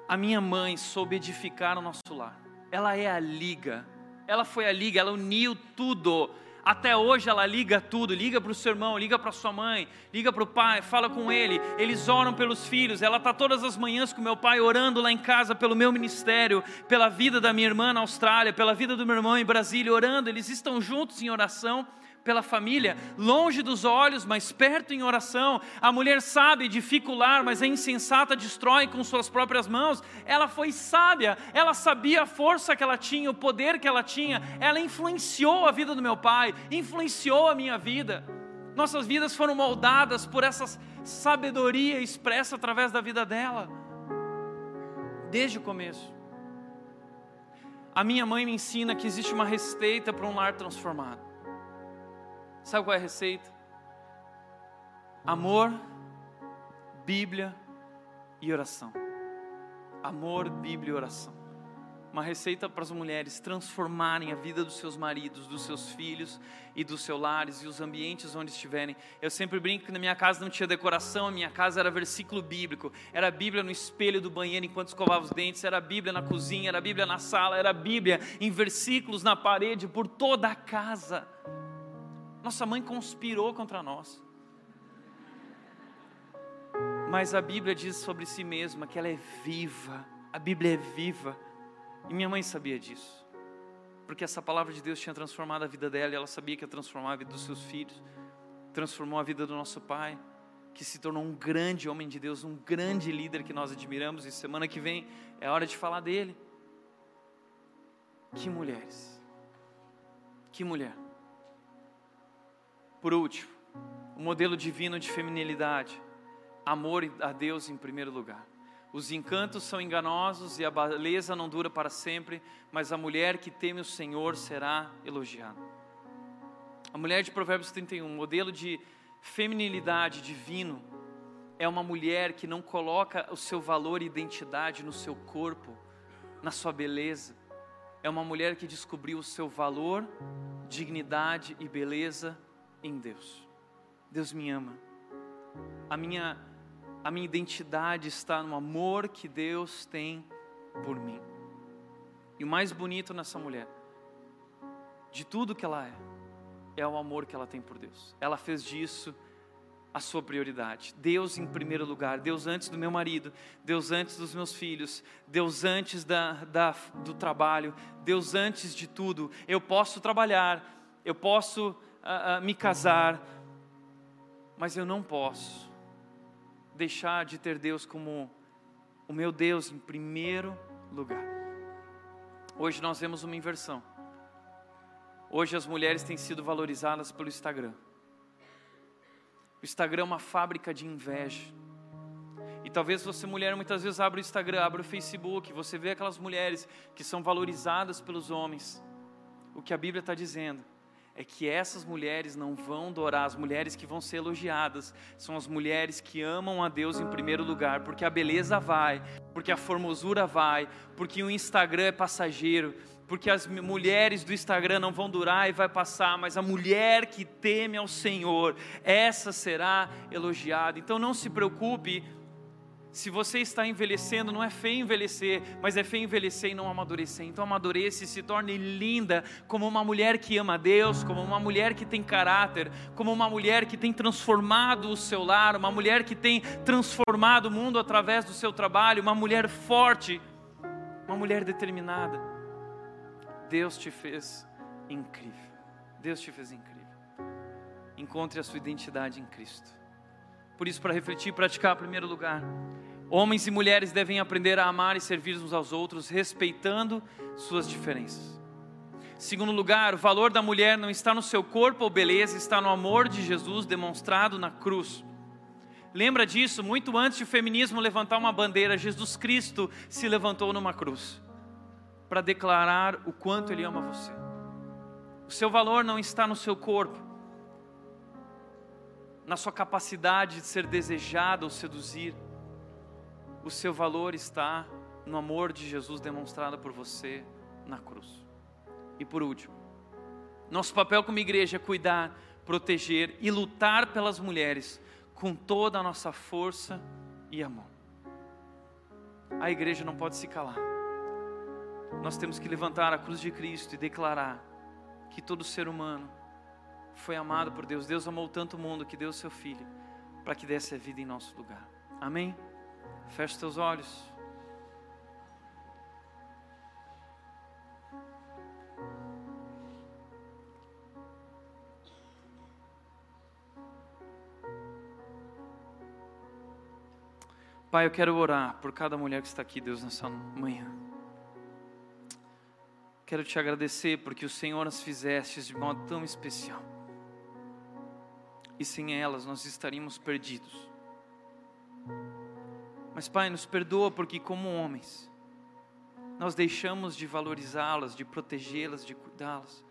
a minha mãe soube edificar o nosso lar ela é a liga. Ela foi a liga, ela uniu tudo. Até hoje ela liga tudo, liga para o seu irmão, liga para sua mãe, liga para o pai, fala com ele. Eles oram pelos filhos. Ela está todas as manhãs com meu pai orando lá em casa pelo meu ministério, pela vida da minha irmã na Austrália, pela vida do meu irmão em Brasília, orando. Eles estão juntos em oração pela família, longe dos olhos, mas perto em oração. A mulher sabe dificular, mas é insensata, destrói com suas próprias mãos. Ela foi sábia, ela sabia a força que ela tinha, o poder que ela tinha. Ela influenciou a vida do meu pai, influenciou a minha vida. Nossas vidas foram moldadas por essa sabedoria expressa através da vida dela, desde o começo. A minha mãe me ensina que existe uma receita para um lar transformado. Sabe qual é a receita? Amor, Bíblia e oração. Amor, Bíblia e oração. Uma receita para as mulheres transformarem a vida dos seus maridos, dos seus filhos e dos seus lares e os ambientes onde estiverem. Eu sempre brinco que na minha casa não tinha decoração, a minha casa era versículo bíblico. Era a Bíblia no espelho do banheiro enquanto escovava os dentes, era a Bíblia na cozinha, era a Bíblia na sala, era a Bíblia em versículos na parede por toda a casa. Nossa mãe conspirou contra nós. Mas a Bíblia diz sobre si mesma que ela é viva. A Bíblia é viva. E minha mãe sabia disso. Porque essa palavra de Deus tinha transformado a vida dela e ela sabia que ia transformar a vida dos seus filhos. Transformou a vida do nosso pai, que se tornou um grande homem de Deus, um grande líder que nós admiramos. E semana que vem é hora de falar dele. Que mulheres. Que mulher. Por último, o modelo divino de feminilidade, amor a Deus em primeiro lugar. Os encantos são enganosos e a beleza não dura para sempre, mas a mulher que teme o Senhor será elogiada. A mulher de Provérbios 31, modelo de feminilidade divino, é uma mulher que não coloca o seu valor e identidade no seu corpo, na sua beleza. É uma mulher que descobriu o seu valor, dignidade e beleza em Deus. Deus me ama. A minha a minha identidade está no amor que Deus tem por mim. E o mais bonito nessa mulher, de tudo que ela é, é o amor que ela tem por Deus. Ela fez disso a sua prioridade. Deus em primeiro lugar, Deus antes do meu marido, Deus antes dos meus filhos, Deus antes da, da, do trabalho, Deus antes de tudo. Eu posso trabalhar, eu posso uh, uh, me casar, mas eu não posso deixar de ter Deus como o meu Deus em primeiro lugar. Hoje nós vemos uma inversão. Hoje as mulheres têm sido valorizadas pelo Instagram. O Instagram é uma fábrica de inveja. E talvez você, mulher, muitas vezes abre o Instagram, abre o Facebook, você vê aquelas mulheres que são valorizadas pelos homens. O que a Bíblia está dizendo é que essas mulheres não vão adorar, as mulheres que vão ser elogiadas são as mulheres que amam a Deus em primeiro lugar, porque a beleza vai, porque a formosura vai, porque o Instagram é passageiro, porque as mulheres do Instagram não vão durar e vai passar, mas a mulher que teme ao Senhor, essa será elogiada. Então não se preocupe Se você está envelhecendo, não é feio envelhecer, mas é feio envelhecer e não amadurecer. Então amadureça e se torne linda como uma mulher que ama a Deus, como uma mulher que tem caráter, como uma mulher que tem transformado o seu lar, uma mulher que tem transformado o mundo através do seu trabalho, uma mulher forte, uma mulher determinada. Deus te fez incrível. Deus te fez incrível. Encontre a sua identidade em Cristo. Por isso, para refletir e praticar, em primeiro lugar, homens e mulheres devem aprender a amar e servir uns aos outros, respeitando suas diferenças. Segundo lugar, o valor da mulher não está no seu corpo ou beleza, está no amor de Jesus demonstrado na cruz. Lembra disso? Muito antes de o feminismo levantar uma bandeira, Jesus Cristo se levantou numa cruz para declarar o quanto Ele ama você. O seu valor não está no seu corpo, na sua capacidade de ser desejado ou seduzir. O seu valor está no amor de Jesus demonstrado por você na cruz. E por último, nosso papel como igreja é cuidar, proteger e lutar pelas mulheres com toda a nossa força e amor. A igreja não pode se calar. Nós temos que levantar a cruz de Cristo e declarar que todo ser humano foi amado por Deus. Deus amou tanto o mundo que deu o seu Filho para que desse a vida em nosso lugar. Amém? Feche teus olhos. Pai, eu quero orar por cada mulher que está aqui, Deus, nessa manhã. Quero te agradecer porque o Senhor as fizeste de modo tão especial e sem elas nós estaríamos perdidos. Mas, Pai, nos perdoa porque, como homens, nós deixamos de valorizá-las, de protegê-las, de cuidá-las.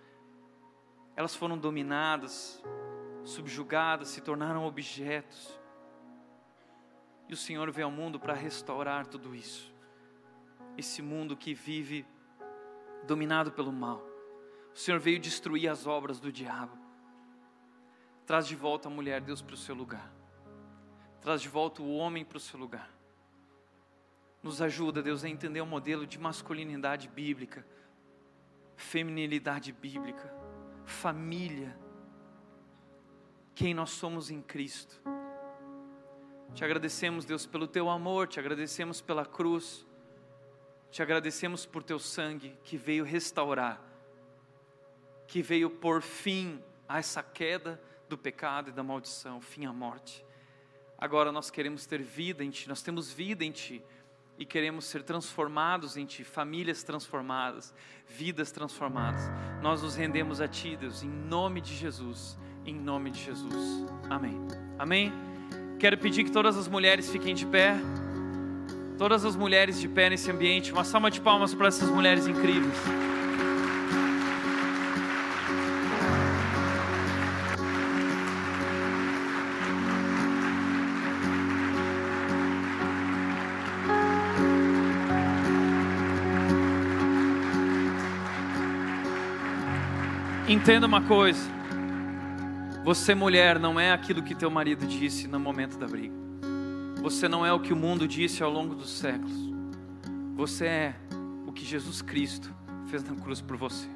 Elas foram dominadas, subjugadas, se tornaram objetos. E o Senhor veio ao mundo para restaurar tudo isso. Esse mundo que vive dominado pelo mal. O Senhor veio destruir as obras do diabo. Traz de volta a mulher, Deus, para o seu lugar. Traz de volta o homem para o seu lugar. Nos ajuda, Deus, a entender o modelo de masculinidade bíblica, feminilidade bíblica, família, quem nós somos em Cristo. Te agradecemos, Deus, pelo teu amor, te agradecemos pela cruz, te agradecemos por teu sangue que veio restaurar, que veio por fim a essa queda do pecado e da maldição, fim à morte. Agora nós queremos ter vida em Ti, nós temos vida em Ti e queremos ser transformados em Ti, famílias transformadas, vidas transformadas. Nós nos rendemos a Ti, Deus, em nome de Jesus, em nome de Jesus. Amém. Amém. Quero pedir que todas as mulheres fiquem de pé. Todas as mulheres de pé nesse ambiente. Uma salva de palmas para essas mulheres incríveis. Entenda uma coisa. Você, mulher, não é aquilo que teu marido disse no momento da briga. Você não é o que o mundo disse ao longo dos séculos. Você é o que Jesus Cristo fez na cruz por você.